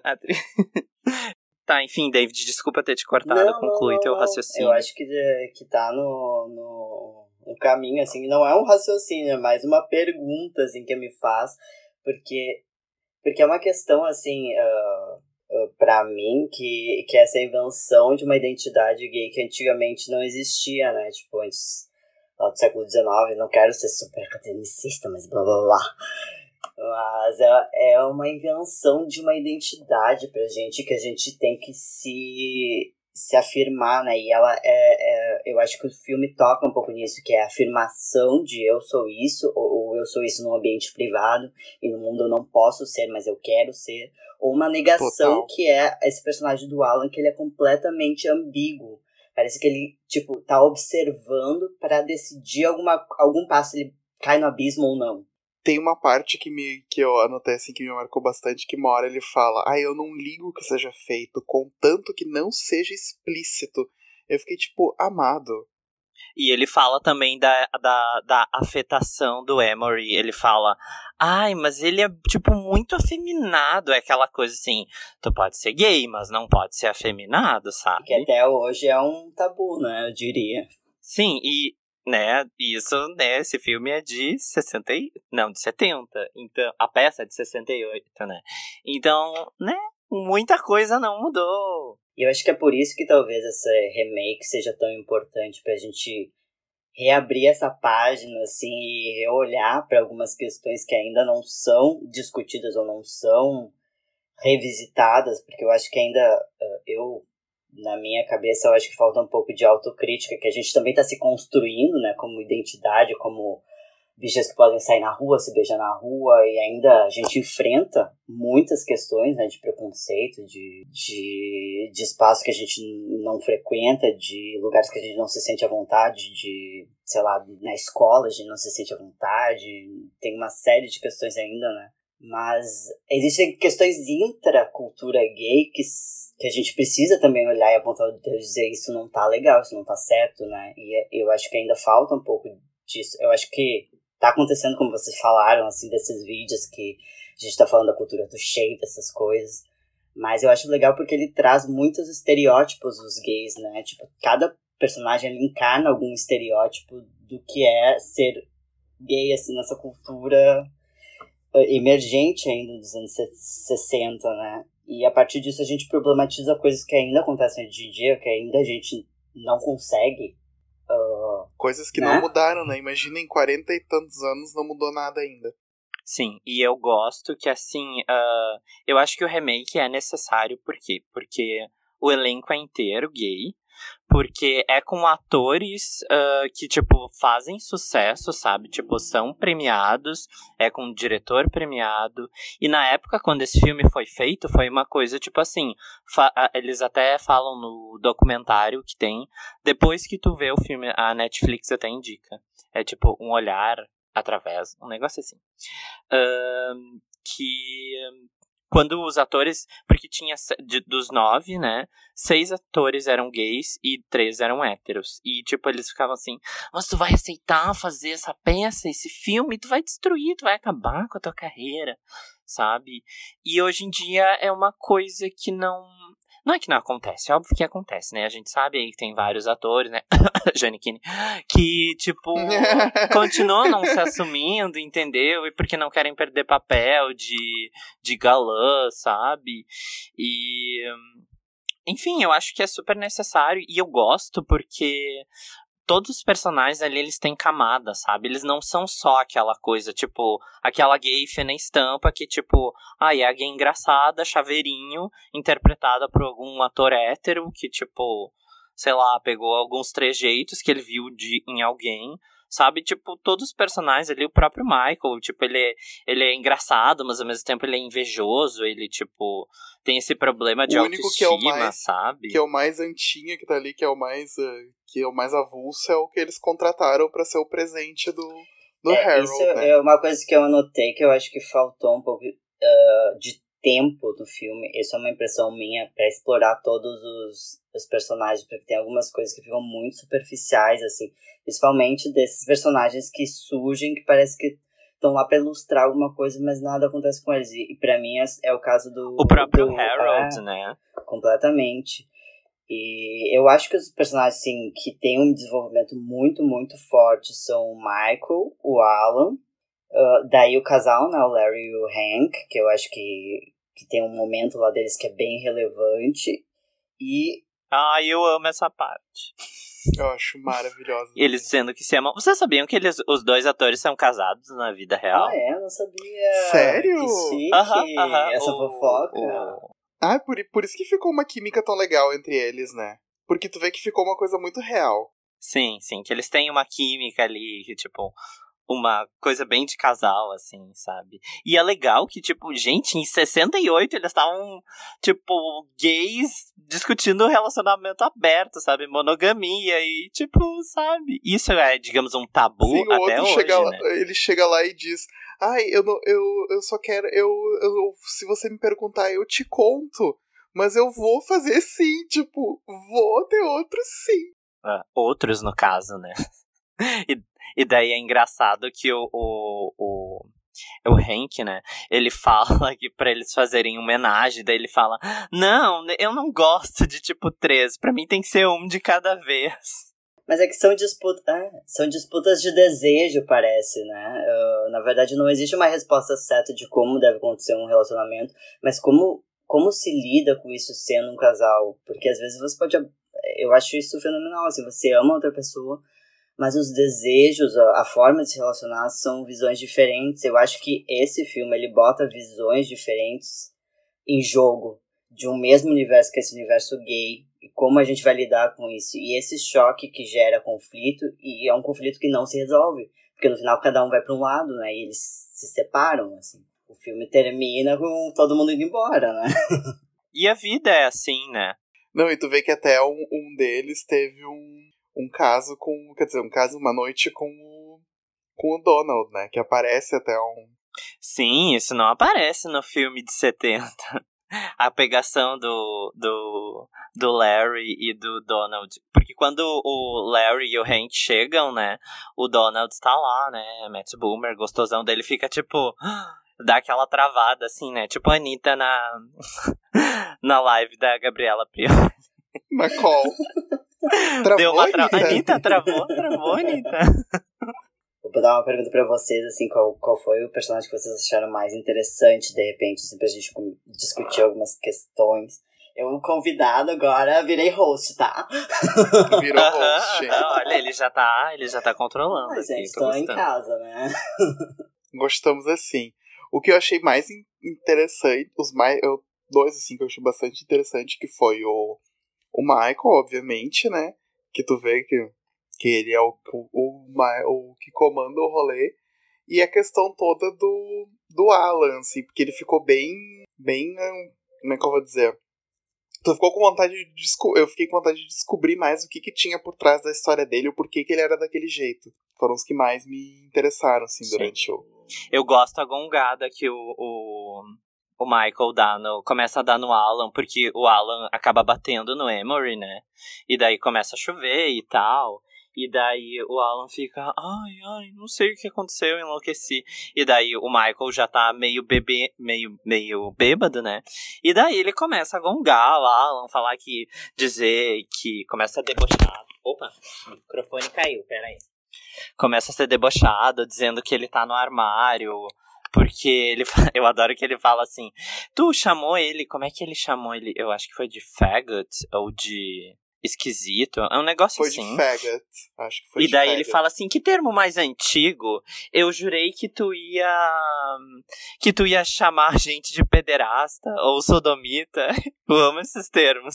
Tá, enfim, David, desculpa ter te cortado,
não,
conclui
não,
teu raciocínio.
Eu acho que, que tá no, no um caminho, assim, não é um raciocínio, é mais uma pergunta, assim, que me faz, porque, porque é uma questão, assim, uh, uh, para mim, que, que essa invenção de uma identidade gay que antigamente não existia, né, tipo, antes lá do século XIX, não quero ser super academicista, mas blá blá blá. Mas é, é uma invenção de uma identidade pra gente que a gente tem que se se afirmar, né? E ela é, é, Eu acho que o filme toca um pouco nisso, que é a afirmação de eu sou isso, ou, ou eu sou isso num ambiente privado, e no mundo eu não posso ser, mas eu quero ser. Ou uma negação
Total.
que é esse personagem do Alan, que ele é completamente ambíguo. Parece que ele, tipo, tá observando para decidir alguma, algum passo, ele cai no abismo ou não
tem uma parte que me que eu anotei assim que me marcou bastante que uma hora ele fala ah eu não ligo que seja feito contanto que não seja explícito eu fiquei tipo amado
e ele fala também da, da, da afetação do Emory. Ele fala, ai, mas ele é, tipo, muito afeminado. É aquela coisa assim, tu pode ser gay, mas não pode ser afeminado, sabe?
Que até hoje é um tabu, né? Eu diria.
Sim, e né? Isso, né? Esse filme é de 60 e... não, de 70. Então, a peça é de 68, né? Então, né? muita coisa não mudou.
E eu acho que é por isso que talvez essa remake seja tão importante pra gente reabrir essa página assim e olhar para algumas questões que ainda não são discutidas ou não são revisitadas, porque eu acho que ainda eh, eu na minha cabeça eu acho que falta um pouco de autocrítica, que a gente também está se construindo, né, como identidade, como bichas que podem sair na rua, se beijar na rua, e ainda a gente enfrenta muitas questões né, de preconceito, de, de, de espaço que a gente não frequenta, de lugares que a gente não se sente à vontade, de, sei lá, na escola a gente não se sente à vontade, tem uma série de questões ainda, né? Mas existem questões intra-cultura gay que, que a gente precisa também olhar e apontar o dedo e dizer isso não tá legal, isso não tá certo, né? E é, eu acho que ainda falta um pouco disso. Eu acho que tá acontecendo, como vocês falaram, assim, desses vídeos que a gente tá falando da cultura do shape, essas coisas. Mas eu acho legal porque ele traz muitos estereótipos dos gays, né? Tipo, cada personagem ele encarna algum estereótipo do que é ser gay, assim, nessa cultura emergente ainda dos anos 60, né? E a partir disso a gente problematiza coisas que ainda acontecem hoje em dia, que ainda a gente não consegue Uh,
Coisas que
né?
não mudaram, né? Imagina em 40 e tantos anos não mudou nada ainda.
Sim, e eu gosto que assim, uh, eu acho que o remake é necessário, por quê? Porque o elenco é inteiro gay, porque é com atores uh, que, tipo, fazem sucesso, sabe? Tipo, são premiados, é com um diretor premiado. E na época, quando esse filme foi feito, foi uma coisa, tipo assim, eles até falam no documentário que tem, depois que tu vê o filme, a Netflix até indica. É tipo, um olhar através, um negócio assim. Uh, que quando os atores. Porque tinha de, dos nove, né? Seis atores eram gays e três eram héteros. E, tipo, eles ficavam assim: Mas tu vai aceitar fazer essa peça, esse filme? Tu vai destruir, tu vai acabar com a tua carreira, sabe? E hoje em dia é uma coisa que não. Não é que não acontece, é óbvio que acontece, né? A gente sabe aí que tem vários atores, né? Janequine, que, tipo, continuam não se assumindo, entendeu? E porque não querem perder papel de, de galã, sabe? E. Enfim, eu acho que é super necessário e eu gosto porque todos os personagens ali, eles têm camada, sabe? Eles não são só aquela coisa, tipo, aquela gay na estampa que, tipo, ah, é a gay engraçada, chaveirinho, interpretada por algum ator hétero que, tipo, sei lá, pegou alguns trejeitos que ele viu de, em alguém sabe? Tipo, todos os personagens ali, o próprio Michael, tipo, ele é, ele é engraçado, mas ao mesmo tempo ele é invejoso, ele, tipo, tem esse problema de
o único
autoestima,
que é o mais,
sabe?
Que é o mais antinha que tá ali, que é o mais, uh, que é o mais avulso, é o que eles contrataram para ser o presente do, do
é,
Harold,
Isso
né?
é uma coisa que eu anotei que eu acho que faltou um pouco uh, de tempo do filme. Isso é uma impressão minha para explorar todos os, os personagens, porque tem algumas coisas que ficam muito superficiais, assim, principalmente desses personagens que surgem, que parece que estão lá para ilustrar alguma coisa, mas nada acontece com eles. E, e para mim é, é, o caso do.
O próprio
do,
Harold,
é,
né?
Completamente. E eu acho que os personagens assim, que têm um desenvolvimento muito, muito forte são o Michael, o Alan, uh, daí o casal, né, o Larry e o Hank, que eu acho que, que tem um momento lá deles que é bem relevante. E.
Ai, eu amo essa parte.
Eu acho maravilhosa.
Eles dizendo que se amam. Vocês sabiam que eles, os dois atores são casados na vida real?
Ah, é? Eu não sabia.
Sério?
Que chique.
Aham, aham.
Essa
O-
fofoca.
o-
Ah, por, por isso que ficou uma química tão legal entre eles, né? Porque tu vê que ficou uma coisa muito real.
Sim, sim, que eles têm uma química ali, que, tipo, uma coisa bem de casal, assim, sabe? E é legal que, tipo, gente, em 68 eles estavam, tipo, gays discutindo relacionamento aberto, sabe? Monogamia e, tipo, sabe? Isso é, digamos, um tabu
Sim, o
até hoje,
chega lá,
né?
ele chega lá e diz: Ai, eu, não, eu, eu só quero. Eu, eu, se você me perguntar, eu te conto. Mas eu vou fazer sim, tipo, vou ter outro sim.
Ah, outros, no caso, né? e, e daí é engraçado que o, o, o, o Hank, né? Ele fala que pra eles fazerem homenagem, daí ele fala: Não, eu não gosto de tipo três, pra mim tem que ser um de cada vez.
Mas é que são disputas, são disputas de desejo, parece, né? Uh, na verdade, não existe uma resposta certa de como deve acontecer um relacionamento, mas como como se lida com isso sendo um casal. Porque às vezes você pode. Eu acho isso fenomenal, assim, você ama outra pessoa, mas os desejos, a, forma de se relacionar são visões diferentes. Eu acho que esse filme ele bota visões diferentes em jogo de um mesmo universo que esse universo gay e como a gente vai lidar com isso. E esse choque que gera conflito, e é um conflito que não se resolve, porque no final cada um vai para um lado, né? E eles se separam, assim. O filme termina com todo mundo indo embora, né?
E a vida é assim, né?
Não, e tu vê que até um, um deles teve um, um caso com. Quer dizer, um caso, uma noite com o, com o Donald, né? Que aparece até um.
Sim, isso não aparece no filme de 70. A pegação do, do, do Larry e do Donald. Porque quando o Larry e o Hank chegam, né? O Donald está lá, né? Matt Boomer, gostosão dele, fica tipo. Dá aquela travada, assim, né? Tipo a Anitta na, na live da Gabriela Priori.
Na call. Travou,
Deu uma tra...
Anitta?
Anitta, travou, travou, Anitta.
Vou dar uma pergunta pra vocês, assim, qual, qual foi o personagem que vocês acharam mais interessante, de repente, assim, pra gente discutir algumas questões. Eu, convidado agora, virei host, tá?
Virou host.
Olha, ele já tá, ele já tá controlando
Mas,
aqui,
gente,
tô
tô em casa, né?
Gostamos assim. O que eu achei mais in- interessante, os mais. Eu, dois assim que eu achei bastante interessante, que foi o, o Michael, obviamente, né? Que tu vê que, que ele é o, o, o, o que comanda o rolê. E a questão toda do, do Alan, assim, porque ele ficou bem. bem. hum, Como é que eu vou dizer? Tu ficou com vontade de Eu fiquei com vontade de descobrir mais o que, que tinha por trás da história dele, o porquê que ele era daquele jeito. Foram os que mais me interessaram, assim,
Sim.
durante o.
Eu gosto a gongada que o, o, o Michael dá no, começa a dar no Alan, porque o Alan acaba batendo no Emory, né? E daí começa a chover e tal. E daí o Alan fica, ai, ai, não sei o que aconteceu, eu enlouqueci. E daí o Michael já tá meio bebê, meio, meio bêbado, né? E daí ele começa a gongar o Alan, falar que, dizer que começa a debochar. Opa, o microfone caiu, peraí começa a ser debochado, dizendo que ele tá no armário. Porque ele, eu adoro que ele fala assim: Tu chamou ele, como é que ele chamou ele? Eu acho que foi de faggot ou de esquisito. É um negócio
Foi
assim.
de faggot. Acho que foi
E daí ele
faggot.
fala assim, que termo mais antigo? Eu jurei que tu ia que tu ia chamar a gente de pederasta ou sodomita. Eu amo esses termos.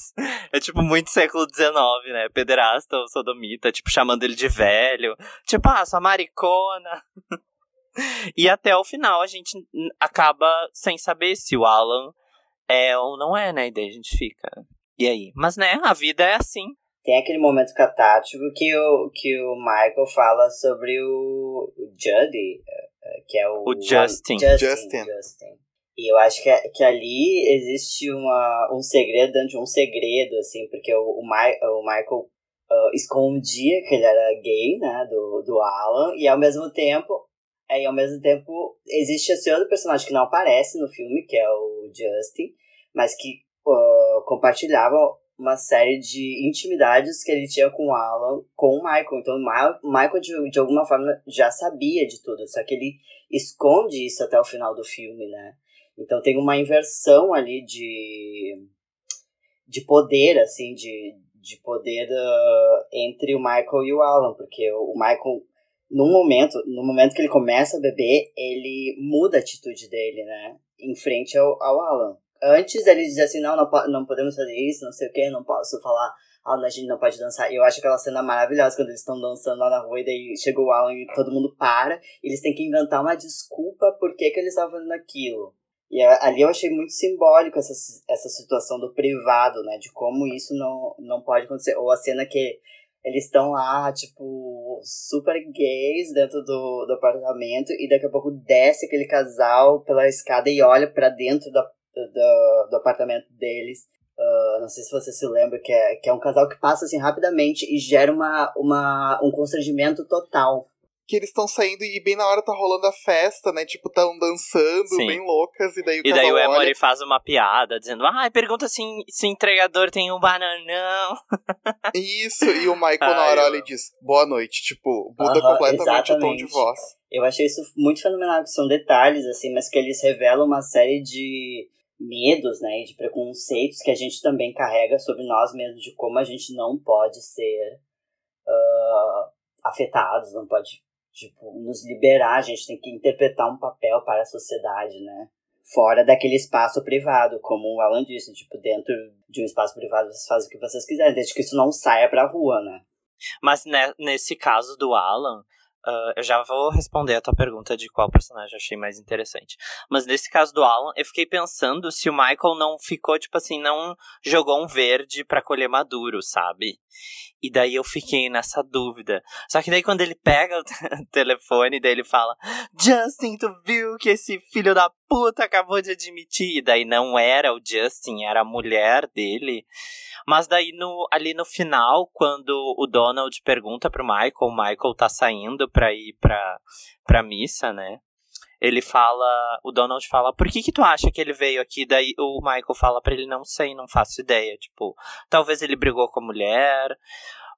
É tipo muito século XIX, né? Pederasta ou sodomita, tipo chamando ele de velho. Tipo, ah, sua maricona. E até o final a gente acaba sem saber se o Alan é ou não é, né? E daí a gente fica. E aí? Mas né, a vida é assim.
Tem aquele momento catártico que o, que o Michael fala sobre o, o Judy, eh, eh, que é o...
O Justin.
Justin.
Justin.
Justin. E eu acho que, que ali existe uma, um segredo dentro de um segredo, assim, porque o, o, o Michael ah, escondia que ele era gay, né, do, do Alan, e ao mesmo tempo, aí ao mesmo tempo existe esse outro personagem que não aparece no filme, que é o Justin, mas que ah, compartilhava uma série de intimidades que ele tinha com o Alan, com o Michael. Então o Ma- Michael, de, de alguma forma, já sabia de tudo, só que ele esconde isso até o final do filme, né? Então tem uma inversão ali de, de poder, assim, de, de poder ah, entre o Michael e o Alan, porque o Michael, no momento, no momento que ele começa a beber, ele muda a atitude dele, né? Em frente ao, ao Alan. Antes ele dizia assim, não, não, não podemos fazer isso, não sei o que, não posso falar, a gente não pode dançar. Eu acho aquela cena maravilhosa quando eles estão dançando lá na rua e daí chega o Alan e todo mundo para. Eles têm que inventar uma desculpa por que, que eles estavam fazendo aquilo. E ali eu achei muito simbólico essa, essa situação do privado, né? De como isso não, não pode acontecer. Ou a cena que eles estão lá, tipo, super gays dentro do, do apartamento e daqui a pouco desce aquele casal pela escada e olha pra dentro da, do, do apartamento deles. Ah, não sei se você se lembra, que é, que é um casal que passa assim rapidamente e gera uma, uma, um constrangimento total.
Que eles estão saindo e bem na hora tá rolando a festa, né? Tipo, tão dançando,
Sim.
bem loucas, e daí o
E daí o Emory
olha.
faz uma piada, dizendo, ai, pergunta se, se entregador tem um bananão.
Isso, e o Michael na
Ai,
hora
eu
olha e diz, boa noite. Tipo, muda
Aham,
completamente o tom de
exatamente.
voz.
Eu achei isso muito fenomenal, que são detalhes, assim, mas que eles revelam uma série de, medos, né, e de preconceitos que a gente também carrega sobre nós mesmos, de como a gente não pode ser uh, afetados, não pode, tipo, nos liberar, a gente tem que interpretar um papel para a sociedade, né, fora daquele espaço privado, como o Alan disse, tipo, dentro de um espaço privado vocês fazem o que vocês quiserem, desde que isso não saia pra rua, né.
Mas né, nesse caso do Alan, Uh, eu já vou responder a tua pergunta de qual personagem eu achei mais interessante. Mas nesse caso do Alan, eu fiquei pensando se o Michael não ficou, tipo assim, não jogou um verde para colher maduro, sabe? E daí eu fiquei nessa dúvida. Só que daí quando ele pega o telefone, daí ele fala: Justin, tu viu que esse filho da puta acabou de admitir? E daí não era o Justin, era a mulher dele. Mas daí no, ali no final, quando o Donald pergunta pro Michael, o Michael tá saindo pra ir pra, pra missa, né? Ele fala, o Donald fala, por que que tu acha que ele veio aqui? Daí o Michael fala para ele, não sei, não faço ideia. Tipo, talvez ele brigou com a mulher.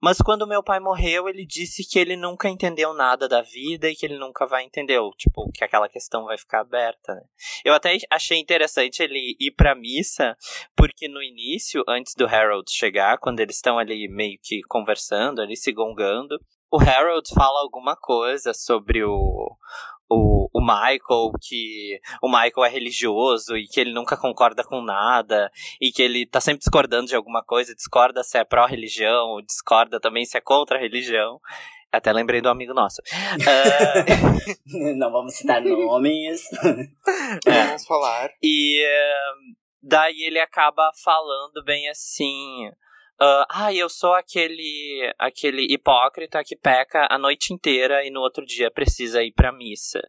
Mas quando meu pai morreu, ele disse que ele nunca entendeu nada da vida e que ele nunca vai entender. Tipo, que aquela questão vai ficar aberta, né? Eu até achei interessante ele ir pra missa, porque no início, antes do Harold chegar, quando eles estão ali meio que conversando, ali se gongando, o Harold fala alguma coisa sobre o, o, o Michael, que o Michael é religioso e que ele nunca concorda com nada, e que ele tá sempre discordando de alguma coisa, discorda se é pró-religião, discorda também se é contra a religião. Até lembrei do amigo nosso.
Uh... Não vamos citar nomes.
é. Vamos falar.
E uh, daí ele acaba falando bem assim. Uh, ah, eu sou aquele aquele hipócrita que peca a noite inteira e no outro dia precisa ir pra missa.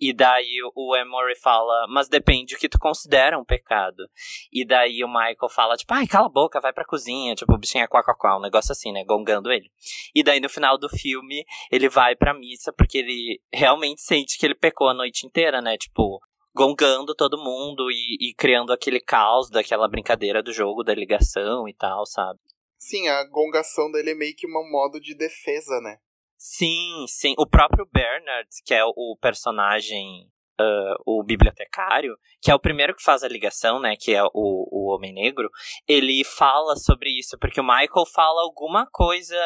E daí o Emory fala, mas depende do que tu considera um pecado. E daí o Michael fala, tipo, ai, cala a boca, vai pra cozinha, tipo, o bichinho é quá, um negócio assim, né, gongando ele. E daí no final do filme, ele vai pra missa porque ele realmente sente que ele pecou a noite inteira, né, tipo, gongando todo mundo e, e, criando aquele caos daquela brincadeira do jogo da ligação e tal, sabe?
Sim, a gongação dele é meio que um modo de defesa, né?
Sim, sim. O próprio Bernard, que é o personagem, uh, o bibliotecário, que é o primeiro que faz a ligação, né? Que é o, o Homem Negro, ele fala sobre isso, porque o Michael fala alguma coisa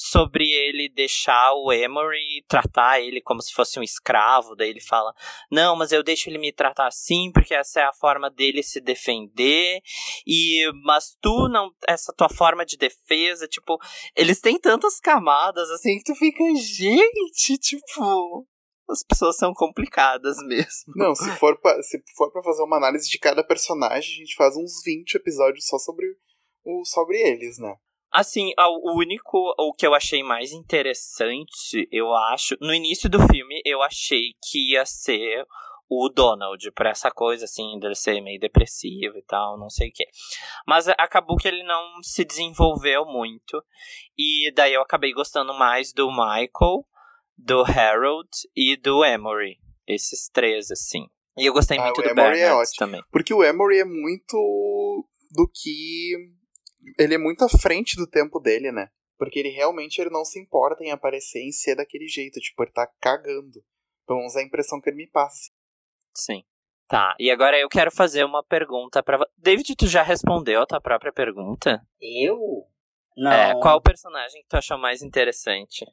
sobre ele deixar o Emory tratar ele como se fosse um escravo. Daí ele fala: Não, mas eu deixo ele me tratar assim porque essa é a forma dele se defender. E mas tu não, essa tua forma de defesa, tipo, eles têm tantas camadas assim que tu fica, gente, tipo, as pessoas são complicadas mesmo.
Não, se for pra, se for para fazer uma análise de cada personagem, a gente faz uns 20 episódios só sobre o sobre eles, né?
Assim, o único, o que eu achei mais interessante, eu acho, no início do filme, eu achei que ia ser o Donald, pra essa coisa, assim, dele ser meio depressivo e tal, não sei o quê. Mas acabou que ele não se desenvolveu muito, e daí eu acabei gostando mais do Michael, do Harold e do Emory. Esses três, assim. E eu gostei ah, muito do Emory é Bernard é também.
Porque o Emory é muito do que ele é muito à frente do tempo dele, né? Porque ele realmente ele não se importa em aparecer em ser daquele jeito, tipo, ele tá cagando. Pelo menos é a impressão que ele me passa.
Sim. Tá, e agora eu quero fazer uma pergunta para David, tu já respondeu a tua própria pergunta?
Eu? Não.
É, qual personagem que tu achou mais interessante?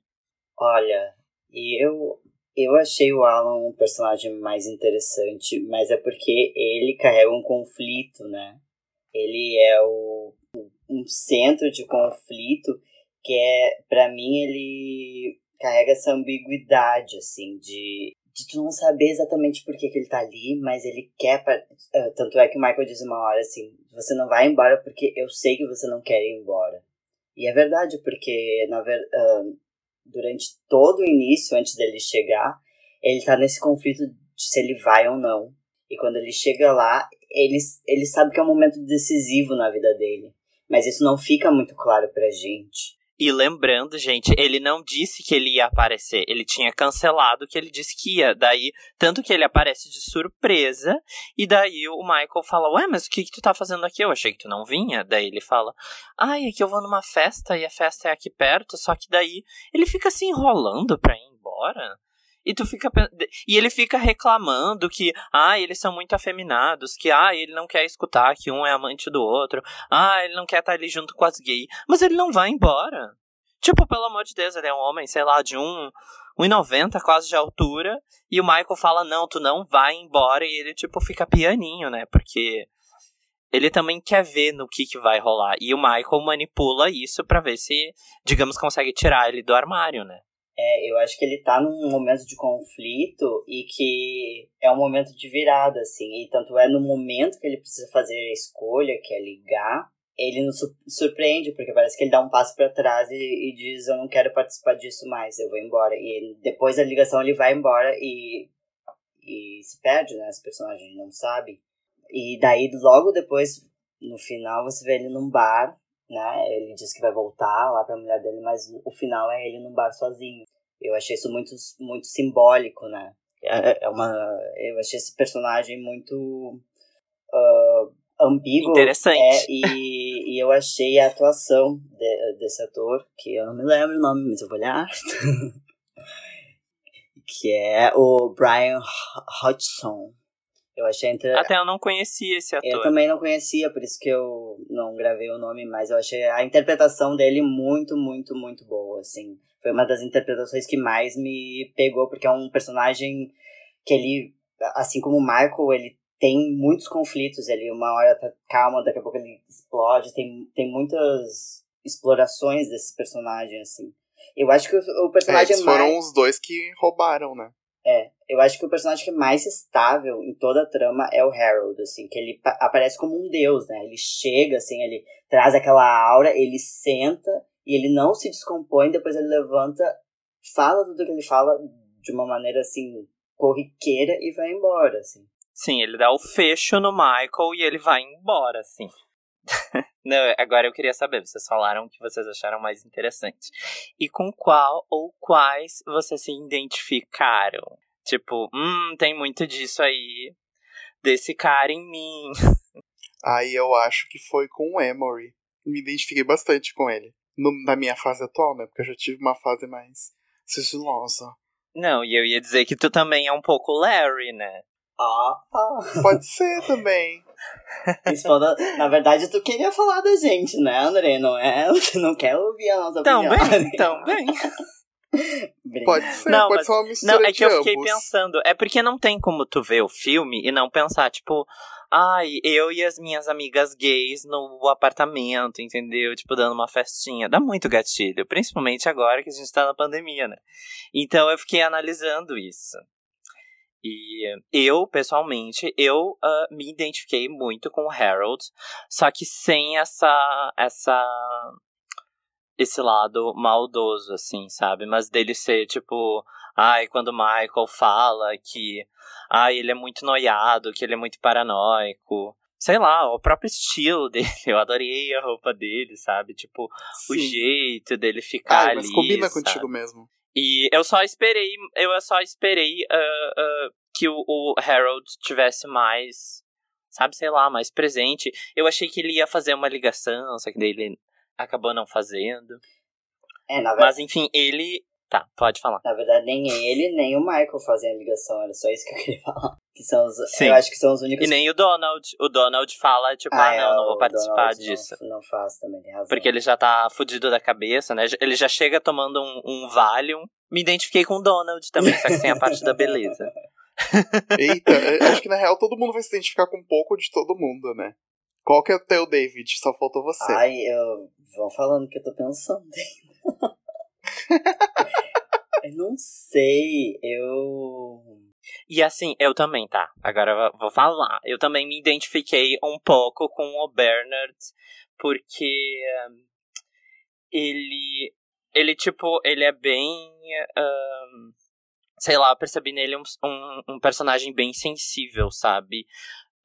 Olha, eu eu achei o Alan um personagem mais interessante, mas é porque ele carrega um conflito, né? Ele é o um centro de conflito que é, para mim, ele carrega essa ambiguidade, assim, de, de tu não saber exatamente por que, que ele tá ali, mas ele quer. Uh, tanto é que o Michael diz uma hora assim: você não vai embora porque eu sei que você não quer ir embora. E é verdade, porque na ver, uh, durante todo o início, antes dele chegar, ele tá nesse conflito de se ele vai ou não. E quando ele chega lá, ele, ele sabe que é um momento decisivo na vida dele. Mas isso não fica muito claro pra gente.
E lembrando, gente, ele não disse que ele ia aparecer, ele tinha cancelado que ele disse que ia. Daí, tanto que ele aparece de surpresa, e daí o Michael fala: Ué, mas o que, que tu tá fazendo aqui? Eu achei que tu não vinha. Daí ele fala: Ai, é que eu vou numa festa e a festa é aqui perto, só que daí ele fica se enrolando pra ir embora. E tu fica e ele fica reclamando que, ah, eles são muito afeminados, que ah, ele não quer escutar que um é amante do outro, ah, ele não quer estar ali junto com as gays, mas ele não vai embora. Tipo, pelo amor de Deus, ele é um homem, sei lá, de um 1,90 quase de altura, e o Michael fala: "Não, tu não vai embora", e ele tipo fica pianinho, né? Porque ele também quer ver no que, que vai rolar. E o Michael manipula isso para ver se, digamos, consegue tirar ele do armário, né?
É, eu acho que ele tá num momento de conflito e que é um momento de virada, assim. E tanto é no momento que ele precisa fazer a escolha, que é ligar, ele nos surpreende, porque parece que ele dá um passo para trás e, e, diz: Eu não quero participar disso mais, eu vou embora. E depois da ligação ele vai embora e, e se perde, né? Esse personagem não sabe. E daí, logo depois, no final, você vê ele num bar né? Ele diz que vai voltar lá pra mulher dele, mas o final é ele num bar sozinho. Eu achei isso muito, muito simbólico, né? É, é uma, eu achei esse personagem muito uh, ambíguo.
Interessante.
É, e, e eu achei a atuação de, desse ator, que eu não me lembro o nome, mas eu vou olhar. que é o Brian Hodgson. Eu achei entre...
Até eu não conhecia esse ator.
Eu também não conhecia, por isso que eu não gravei o nome, mas eu achei a interpretação dele muito, muito, muito boa, assim. Foi uma das interpretações que mais me pegou, porque é um personagem que ele, assim como o Michael, ele tem muitos conflitos, ele uma hora tá calma, daqui a pouco ele explode, tem, tem muitas explorações desse personagem, assim. Eu acho que o, o personagem
é, eles
mais...
foram os dois que roubaram, né?
É, eu acho que o personagem que é mais estável em toda a trama é o Harold, assim, que ele aparece como um deus, né? Ele chega, assim, ele traz aquela aura, ele senta e ele não se descompõe, depois ele levanta, fala tudo que ele fala de uma maneira, assim, corriqueira e vai embora, assim.
Sim, ele dá o fecho no Michael e ele vai embora, assim. Não, agora eu queria saber, vocês falaram o que vocês acharam mais interessante. E com qual ou quais vocês se identificaram? Tipo, hum, tem muito disso aí, desse cara em mim.
Aí eu acho que foi com o Emory. Me identifiquei bastante com ele. No, na minha fase atual, né? Porque eu já tive uma fase mais sigilosa.
Não, e eu ia dizer que tu também é um pouco Larry, né?
Ah, ah.
Pode ser também.
Foda... Na verdade, tu queria falar da gente, né, André? Não é? Tu não quer ouvir a nossa
também,
opinião.
Também,
Pode ser,
não,
pode
mas,
ser uma mistura
Não, é que eu fiquei
ambos.
pensando. É porque não tem como tu ver o filme e não pensar, tipo, ai, eu e as minhas amigas gays no apartamento, entendeu? Tipo, dando uma festinha. Dá muito gatilho, principalmente agora que a gente tá na pandemia, né? Então eu fiquei analisando isso. E eu, pessoalmente, eu uh, me identifiquei muito com o Harold, só que sem essa, essa, esse lado maldoso, assim, sabe? Mas dele ser, tipo, ai, quando o Michael fala que, ai, ele é muito noiado, que ele é muito paranoico. Sei lá, o próprio estilo dele, eu adorei a roupa dele, sabe? Tipo,
Sim.
o jeito dele ficar
Ai,
ali.
mas combina
sabe?
contigo mesmo.
E eu só esperei, eu só esperei uh, uh, que o, o, Harold tivesse mais, sabe, sei lá, mais presente. Eu achei que ele ia fazer uma ligação, só que daí ele acabou não fazendo.
É, na verdade,
Mas enfim, ele. Tá, pode falar.
na verdade, nem ele, nem o Michael faziam a ligação. Era só isso que eu queria falar. Que são os,
Sim.
eu acho que são os únicos...
E nem o Donald. O Donald fala, tipo, ah,
é,
não, não
o
vou participar
Donald
disso.
Não, não faz também, tem razão.
Porque ele já tá fudido da cabeça, né? Ele já chega tomando um, um Valium. Me identifiquei com o Donald também, só que sem a parte da beleza.
Eita, eu acho que na real todo mundo vai se identificar com um pouco de todo mundo, né? Qual que é o teu, David? Só faltou você.
Ai, eu... Vão falando que eu tô pensando ainda. eu não sei, eu...
E assim, eu também, tá? Agora vou falar. Eu também me identifiquei um pouco com o Bernard, porque um, ele. Ele, tipo, ele é bem. Um, sei lá, eu percebi nele um, um, um personagem bem sensível, sabe?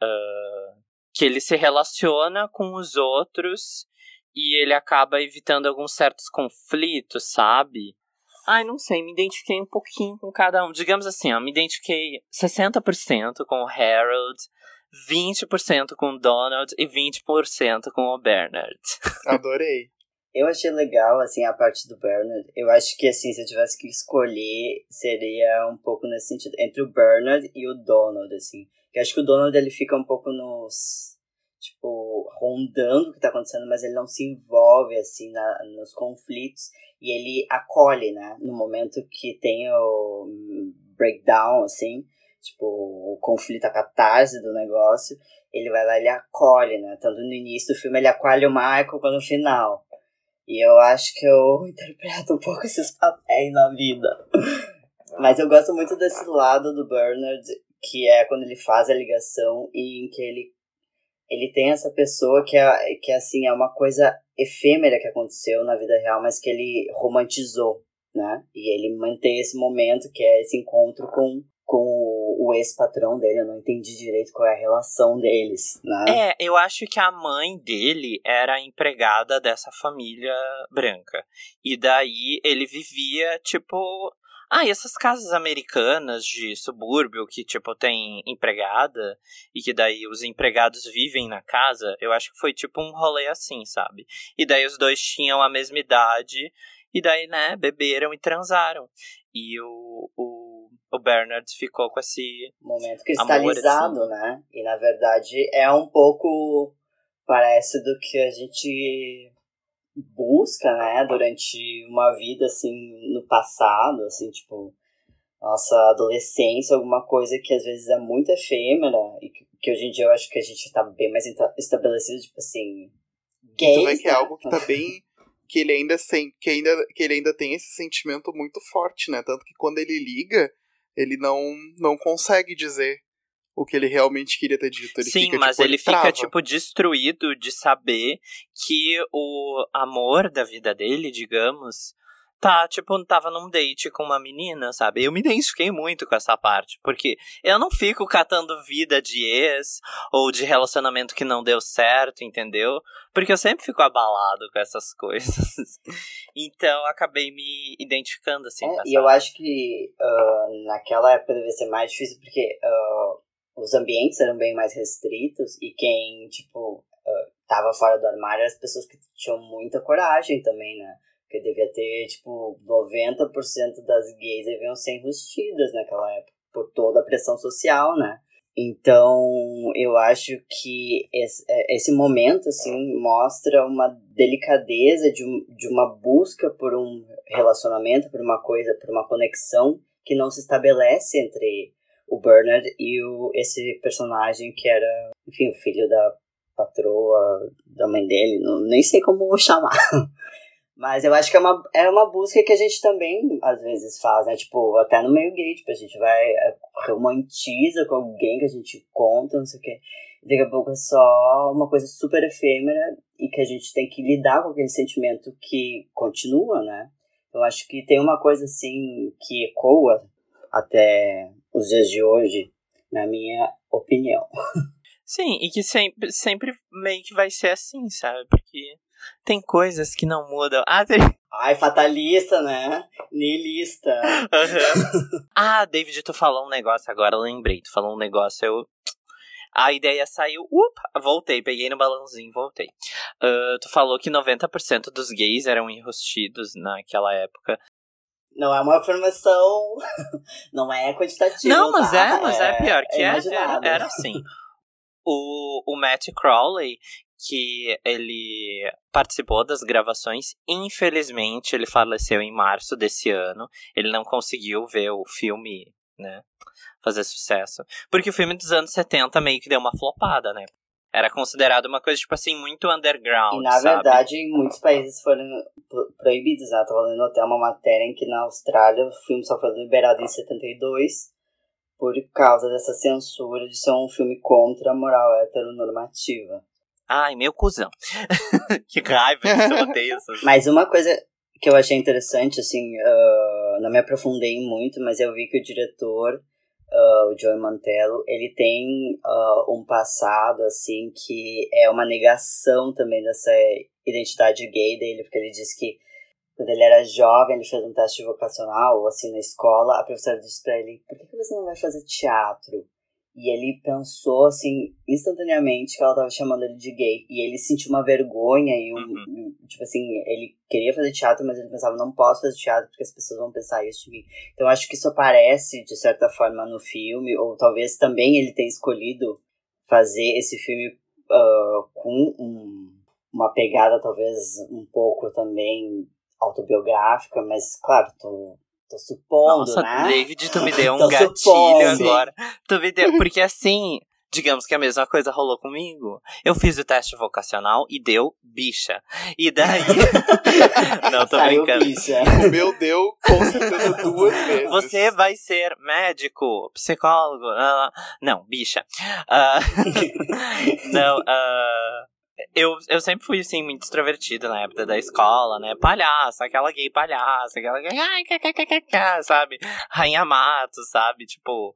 Uh, que ele se relaciona com os outros e ele acaba evitando alguns certos conflitos, sabe? Ai, não sei, me identifiquei um pouquinho com cada um. Digamos assim, ó, me identifiquei 60% com o Harold, 20% com o Donald e 20% com o Bernard.
Adorei.
Eu achei legal, assim, a parte do Bernard. Eu acho que, assim, se eu tivesse que escolher, seria um pouco nesse sentido. Entre o Bernard e o Donald, assim. Eu acho que o Donald, ele fica um pouco nos... Tipo, rondando o que tá acontecendo, mas ele não se envolve, assim, na, nos conflitos. E ele acolhe, né? No momento que tem o breakdown, assim. Tipo, o conflito, a catarse do negócio. Ele vai lá e acolhe, né? Tanto no início do filme ele acolhe o Michael, quanto no final. E eu acho que eu interpreto um pouco esses papéis na vida. Mas eu gosto muito desse lado do Bernard, que é quando ele faz a ligação e em que ele, ele tem essa pessoa que é, que assim, é uma coisa efêmera que aconteceu na vida real, mas que ele romantizou, né? E ele mantém esse momento, que é esse encontro com, com o ex-patrão dele, eu não entendi direito qual é a relação deles, né?
É, eu acho que a mãe dele era empregada dessa família branca. E daí ele vivia, tipo. Ah, e essas casas americanas de subúrbio que, tipo, tem empregada e que daí os empregados vivem na casa, eu acho que foi tipo um rolê assim, sabe? E daí os dois tinham a mesma idade e daí, né, beberam e transaram. E o, o o Bernard ficou com esse
momento cristalizado, amor, assim. né? E na verdade é um pouco parece do que a gente busca, né, durante uma vida assim no passado, assim, tipo nossa adolescência, alguma coisa que às vezes é muito efêmera e que, que hoje em dia eu acho que a gente tá bem mais estabelecido, tipo assim, gays,
tu vê que é
né?
algo que tá bem que ele ainda sem, que ainda que ele ainda tem esse sentimento muito forte, né? Tanto que quando ele liga, ele não, não consegue dizer o que ele realmente queria ter dito. Ele
Sim,
fica,
mas
tipo,
ele, fica,
trava.
tipo, destruído de saber que o amor da vida dele, digamos, tá, tipo, tava num date com uma menina, sabe? Eu me identifiquei muito com essa parte, porque eu não fico catando vida de ex ou de relacionamento que não deu certo, entendeu? Porque eu sempre fico abalado com essas coisas. então, acabei me identificando, assim,
É, e eu acho que uh, naquela época devia ser mais difícil porque uh, os ambientes eram bem mais restritos e quem, tipo, uh, tava fora do armário eram as pessoas que tinham muita coragem também, né? Porque devia ter, tipo, 90% das gays deviam ser enrustidas naquela época, por toda a pressão social, né? Então, eu acho que esse, esse momento, assim, mostra uma delicadeza de, de uma busca por um relacionamento, por uma coisa, por uma conexão que não se estabelece entre o Bernard e o, esse personagem que era, enfim, o filho da patroa, da mãe dele, não, nem sei como chamar. Mas eu acho que é uma, é uma busca que a gente também, às vezes, faz, né? Tipo, até no meio gay, tipo, a gente vai, é, romantiza com alguém que a gente conta, não sei o quê. Daqui a pouco é só uma coisa super efêmera e que a gente tem que lidar com aquele sentimento que continua, né? Eu acho que tem uma coisa, assim, que ecoa até os dias de hoje, na minha opinião.
Sim, e que sempre, sempre meio que vai ser assim, sabe? Porque tem coisas que não mudam. Ah, tem...
Ai, fatalista, né? Nihilista.
Uhum. ah, David, tu falou um negócio agora, lembrei. Tu falou um negócio, eu. A ideia saiu. Up, voltei, peguei no balãozinho, voltei. Uh, tu falou que 90% dos gays eram enrustidos naquela época.
Não é uma afirmação. Não é quantitativa.
Não, mas
tá?
é, mas é, é pior que é, era,
imaginado.
era assim. O, o Matt Crowley, que ele participou das gravações. Infelizmente, ele faleceu em março desse ano. Ele não conseguiu ver o filme, né, fazer sucesso. Porque o filme dos anos 70 meio que deu uma flopada, né? Era considerado uma coisa, tipo assim, muito underground,
E na
sabe?
verdade, em muitos países foram pro- proibidos? Eu tava lendo até uma matéria em que na Austrália o filme só foi liberado em 72 por causa dessa censura de ser um filme contra a moral heteronormativa.
Ai, meu cuzão. que raiva que eu odeio essas...
Mas uma coisa que eu achei interessante, assim, ah, não me aprofundei muito, mas eu vi que o diretor, ah, o Joey Mantello, ele tem ah, um passado, assim, que é uma negação também dessa identidade gay dele, porque ele diz que quando ele era jovem, ele fez um teste vocacional, assim, na escola, a professora disse pra ele, por que que você não vai fazer teatro? E ele pensou, assim, instantaneamente que ela tava chamando ele de gay. E ele sentiu uma vergonha e, um,
Uhum.
e, tipo assim, ele queria fazer teatro, mas ele pensava, não posso fazer teatro porque as pessoas vão pensar isso de mim. Então acho que isso aparece, de certa forma, no filme, ou talvez também ele tenha escolhido fazer esse filme ah, com um- uma pegada talvez um pouco também autobiográfica, mas claro, tô, tô supondo,
Nossa,
né?
David, tu me deu um gatilho
supondo.
agora. Tu me deu, porque assim, digamos que a mesma coisa rolou comigo. Eu fiz o teste vocacional e deu bicha. E daí. Não, tô
Saiu
brincando.
bicha.
O meu deu com certeza duas vezes.
Você vai ser médico, psicólogo. ah, não, bicha. Ah, não, ah, eu, eu sempre fui, assim, muito extrovertido na época da escola, né? Palhaça, aquela gay palhaça, aquela gay. Ai, kkkk, sabe? Rainha Mato, sabe? Tipo.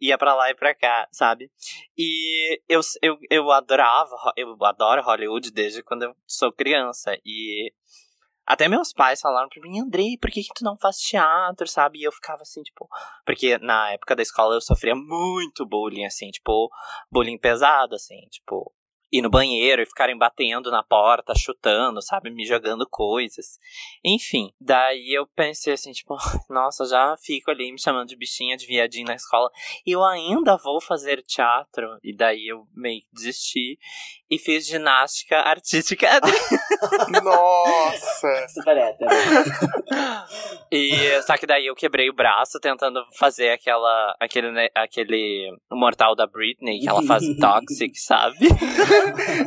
Ia pra lá e pra cá, sabe? E eu, eu, eu adorava, eu adoro Hollywood desde quando eu sou criança. E até meus pais falaram pra mim, Andrei, por que, que tu não faz teatro, sabe? E eu ficava assim, tipo. Porque na época da escola eu sofria muito bullying, assim, tipo, bullying pesado, assim, tipo. Ir no banheiro e ficarem batendo na porta, chutando, sabe? Me jogando coisas. Enfim, daí eu pensei assim, tipo, nossa, já fico ali me chamando de bichinha, de viadinho na escola. Eu ainda vou fazer teatro. E daí eu meio que desisti e fiz ginástica artística.
Nossa!
Super hétero.
E só que daí eu quebrei o braço tentando fazer aquela aquele né, aquele mortal da Britney que ela faz toxic, sabe?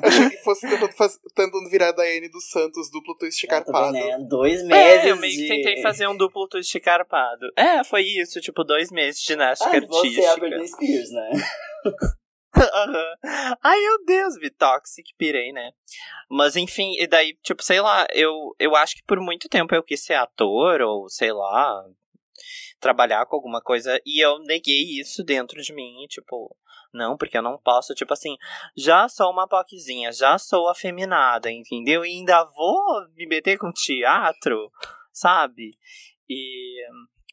Achei que fosse tentando, faz... tentando virar a Daiane dos Santos, duplo twist carpado.
né? Dois meses
É, eu meio que
de...
tentei fazer um duplo twist carpado. É, foi isso, tipo, dois meses de ginástica
Ah, você
artística.
é a Britney Spears, né?
Ai, meu Deus, vi toxic, pirei, né? Mas enfim, e daí, tipo, sei lá, eu, eu acho que por muito tempo eu quis ser ator, ou sei lá, trabalhar com alguma coisa, e eu neguei isso dentro de mim, tipo, não, porque eu não posso, tipo assim, já sou uma poquezinha, já sou afeminada, entendeu? E ainda vou me meter com teatro, sabe? E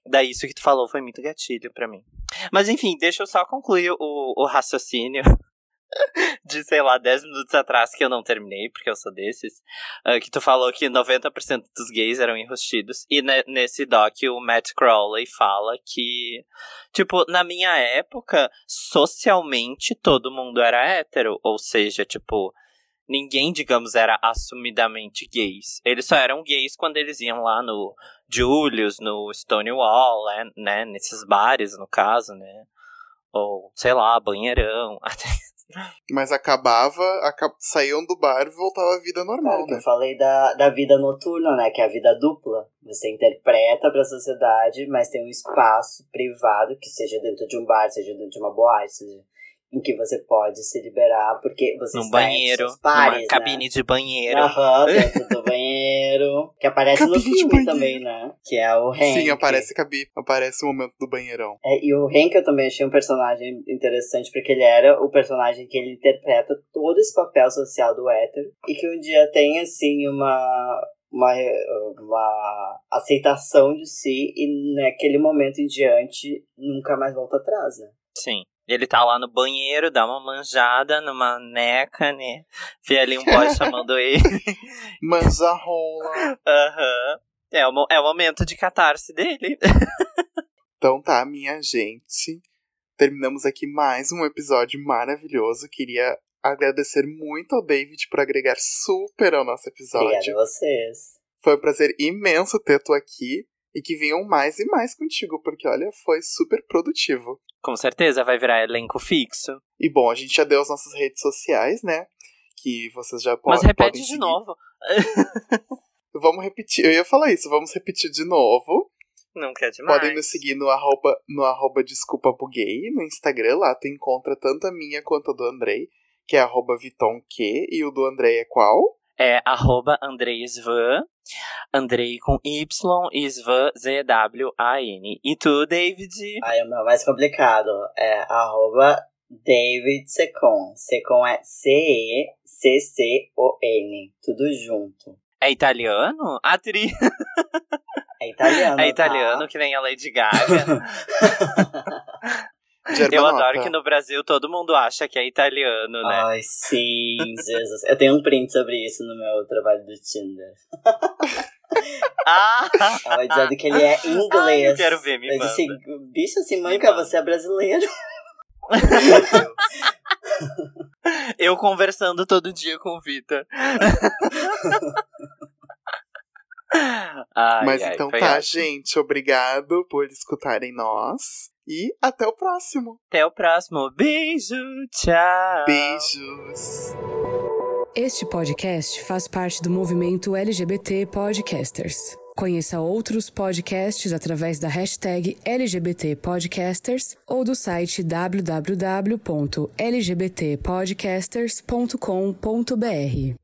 daí isso que tu falou foi muito gatilho pra mim. Mas enfim, deixa eu só concluir o, o raciocínio de, sei lá, 10 minutos atrás que eu não terminei, porque eu sou desses. ah, que tu falou que 90% dos gays eram enrustidos. E ne- nesse doc o Matt Crowley fala que, tipo, na minha época, socialmente todo mundo era hétero. Ou seja, tipo, ninguém, digamos, era assumidamente gays. Eles só eram gays quando eles iam lá no Julius, no Stonewall, né, né? Nesses bares, no caso, né? Ou, sei lá, banheirão.
Mas acabava, aca- saíam do bar e voltava à vida normal,
Claro que
né?
eu falei da, da vida noturna, né? Que é a vida dupla. Você interpreta pra sociedade, mas tem um espaço privado, que seja dentro de um bar, seja dentro de uma boate, seja em que você pode se liberar, porque você
Num
está
banheiro,
pares,
numa cabine
né?
de banheiro.
Aham, dentro do banheiro. Que aparece no
Cabine de
filme também, né? Que é o Hank.
Sim, aparece, cabi, aparece o momento do banheirão.
É, e o Hank eu também achei um personagem interessante, porque ele era o personagem que ele interpreta todo esse papel social do hétero. E que um dia tem, assim, uma, uma, uma aceitação de si, e naquele momento em diante nunca mais volta atrás, né?
Sim. Ele tá lá no banheiro, dá uma manjada numa neca, né? Vê ali um boy chamando ele.
Mas a rola.
Aham. É, o, é o momento de catarse dele.
Então tá, minha gente. Terminamos aqui mais um episódio maravilhoso. Queria agradecer muito ao David por agregar super ao nosso
Obrigada
episódio.
a vocês.
Foi um prazer imenso ter tu aqui. E que venham mais e mais contigo, porque olha, foi super produtivo.
Com certeza vai virar elenco fixo.
E bom, a gente já deu as nossas redes sociais, né? Que vocês já po
Mas
podem
repete de novo.
Vamos repetir, eu ia falar isso, vamos repetir de novo.
Não quer demais.
Podem nos seguir no arroba, no arroba Desculpa Buguei, no Instagram, lá tu encontra tanto a minha quanto a do Andrei, que é arroba VitonQ, e o do Andrei é qual?
É arroba Andrei Svan. Andrei com Y e Svan Z-W-A-N. E tu, David?
Aí o meu mais complicado é arroba David Secon. Secon é C-E-C-C-O-N. Tudo junto.
É italiano? Atriz.
É italiano.
É italiano,
tá?
que nem a Lady Gaga. Eu
nota.
adoro que no Brasil todo mundo acha que é italiano, né?
Ai, sim, Jesus. Eu tenho um print sobre isso no meu trabalho do Tinder.
Ah!
Ela dizendo que ele é inglês.
Ai, eu quero ver, me
Eu
manda.
disse, bicho, assim, manca,
manda.
você é brasileiro.
Eu conversando todo dia com o Vitor. Ai,
Mas
ai,
então tá,
ótimo.
gente. Obrigado por escutarem nós. E até o próximo.
Até o próximo. Beijo, tchau.
Beijos.
Este podcast faz parte do movimento LGBT Podcasters. Conheça outros podcasts através da hashtag LGBT Podcasters ou do site www.lgbtpodcasters.com.br.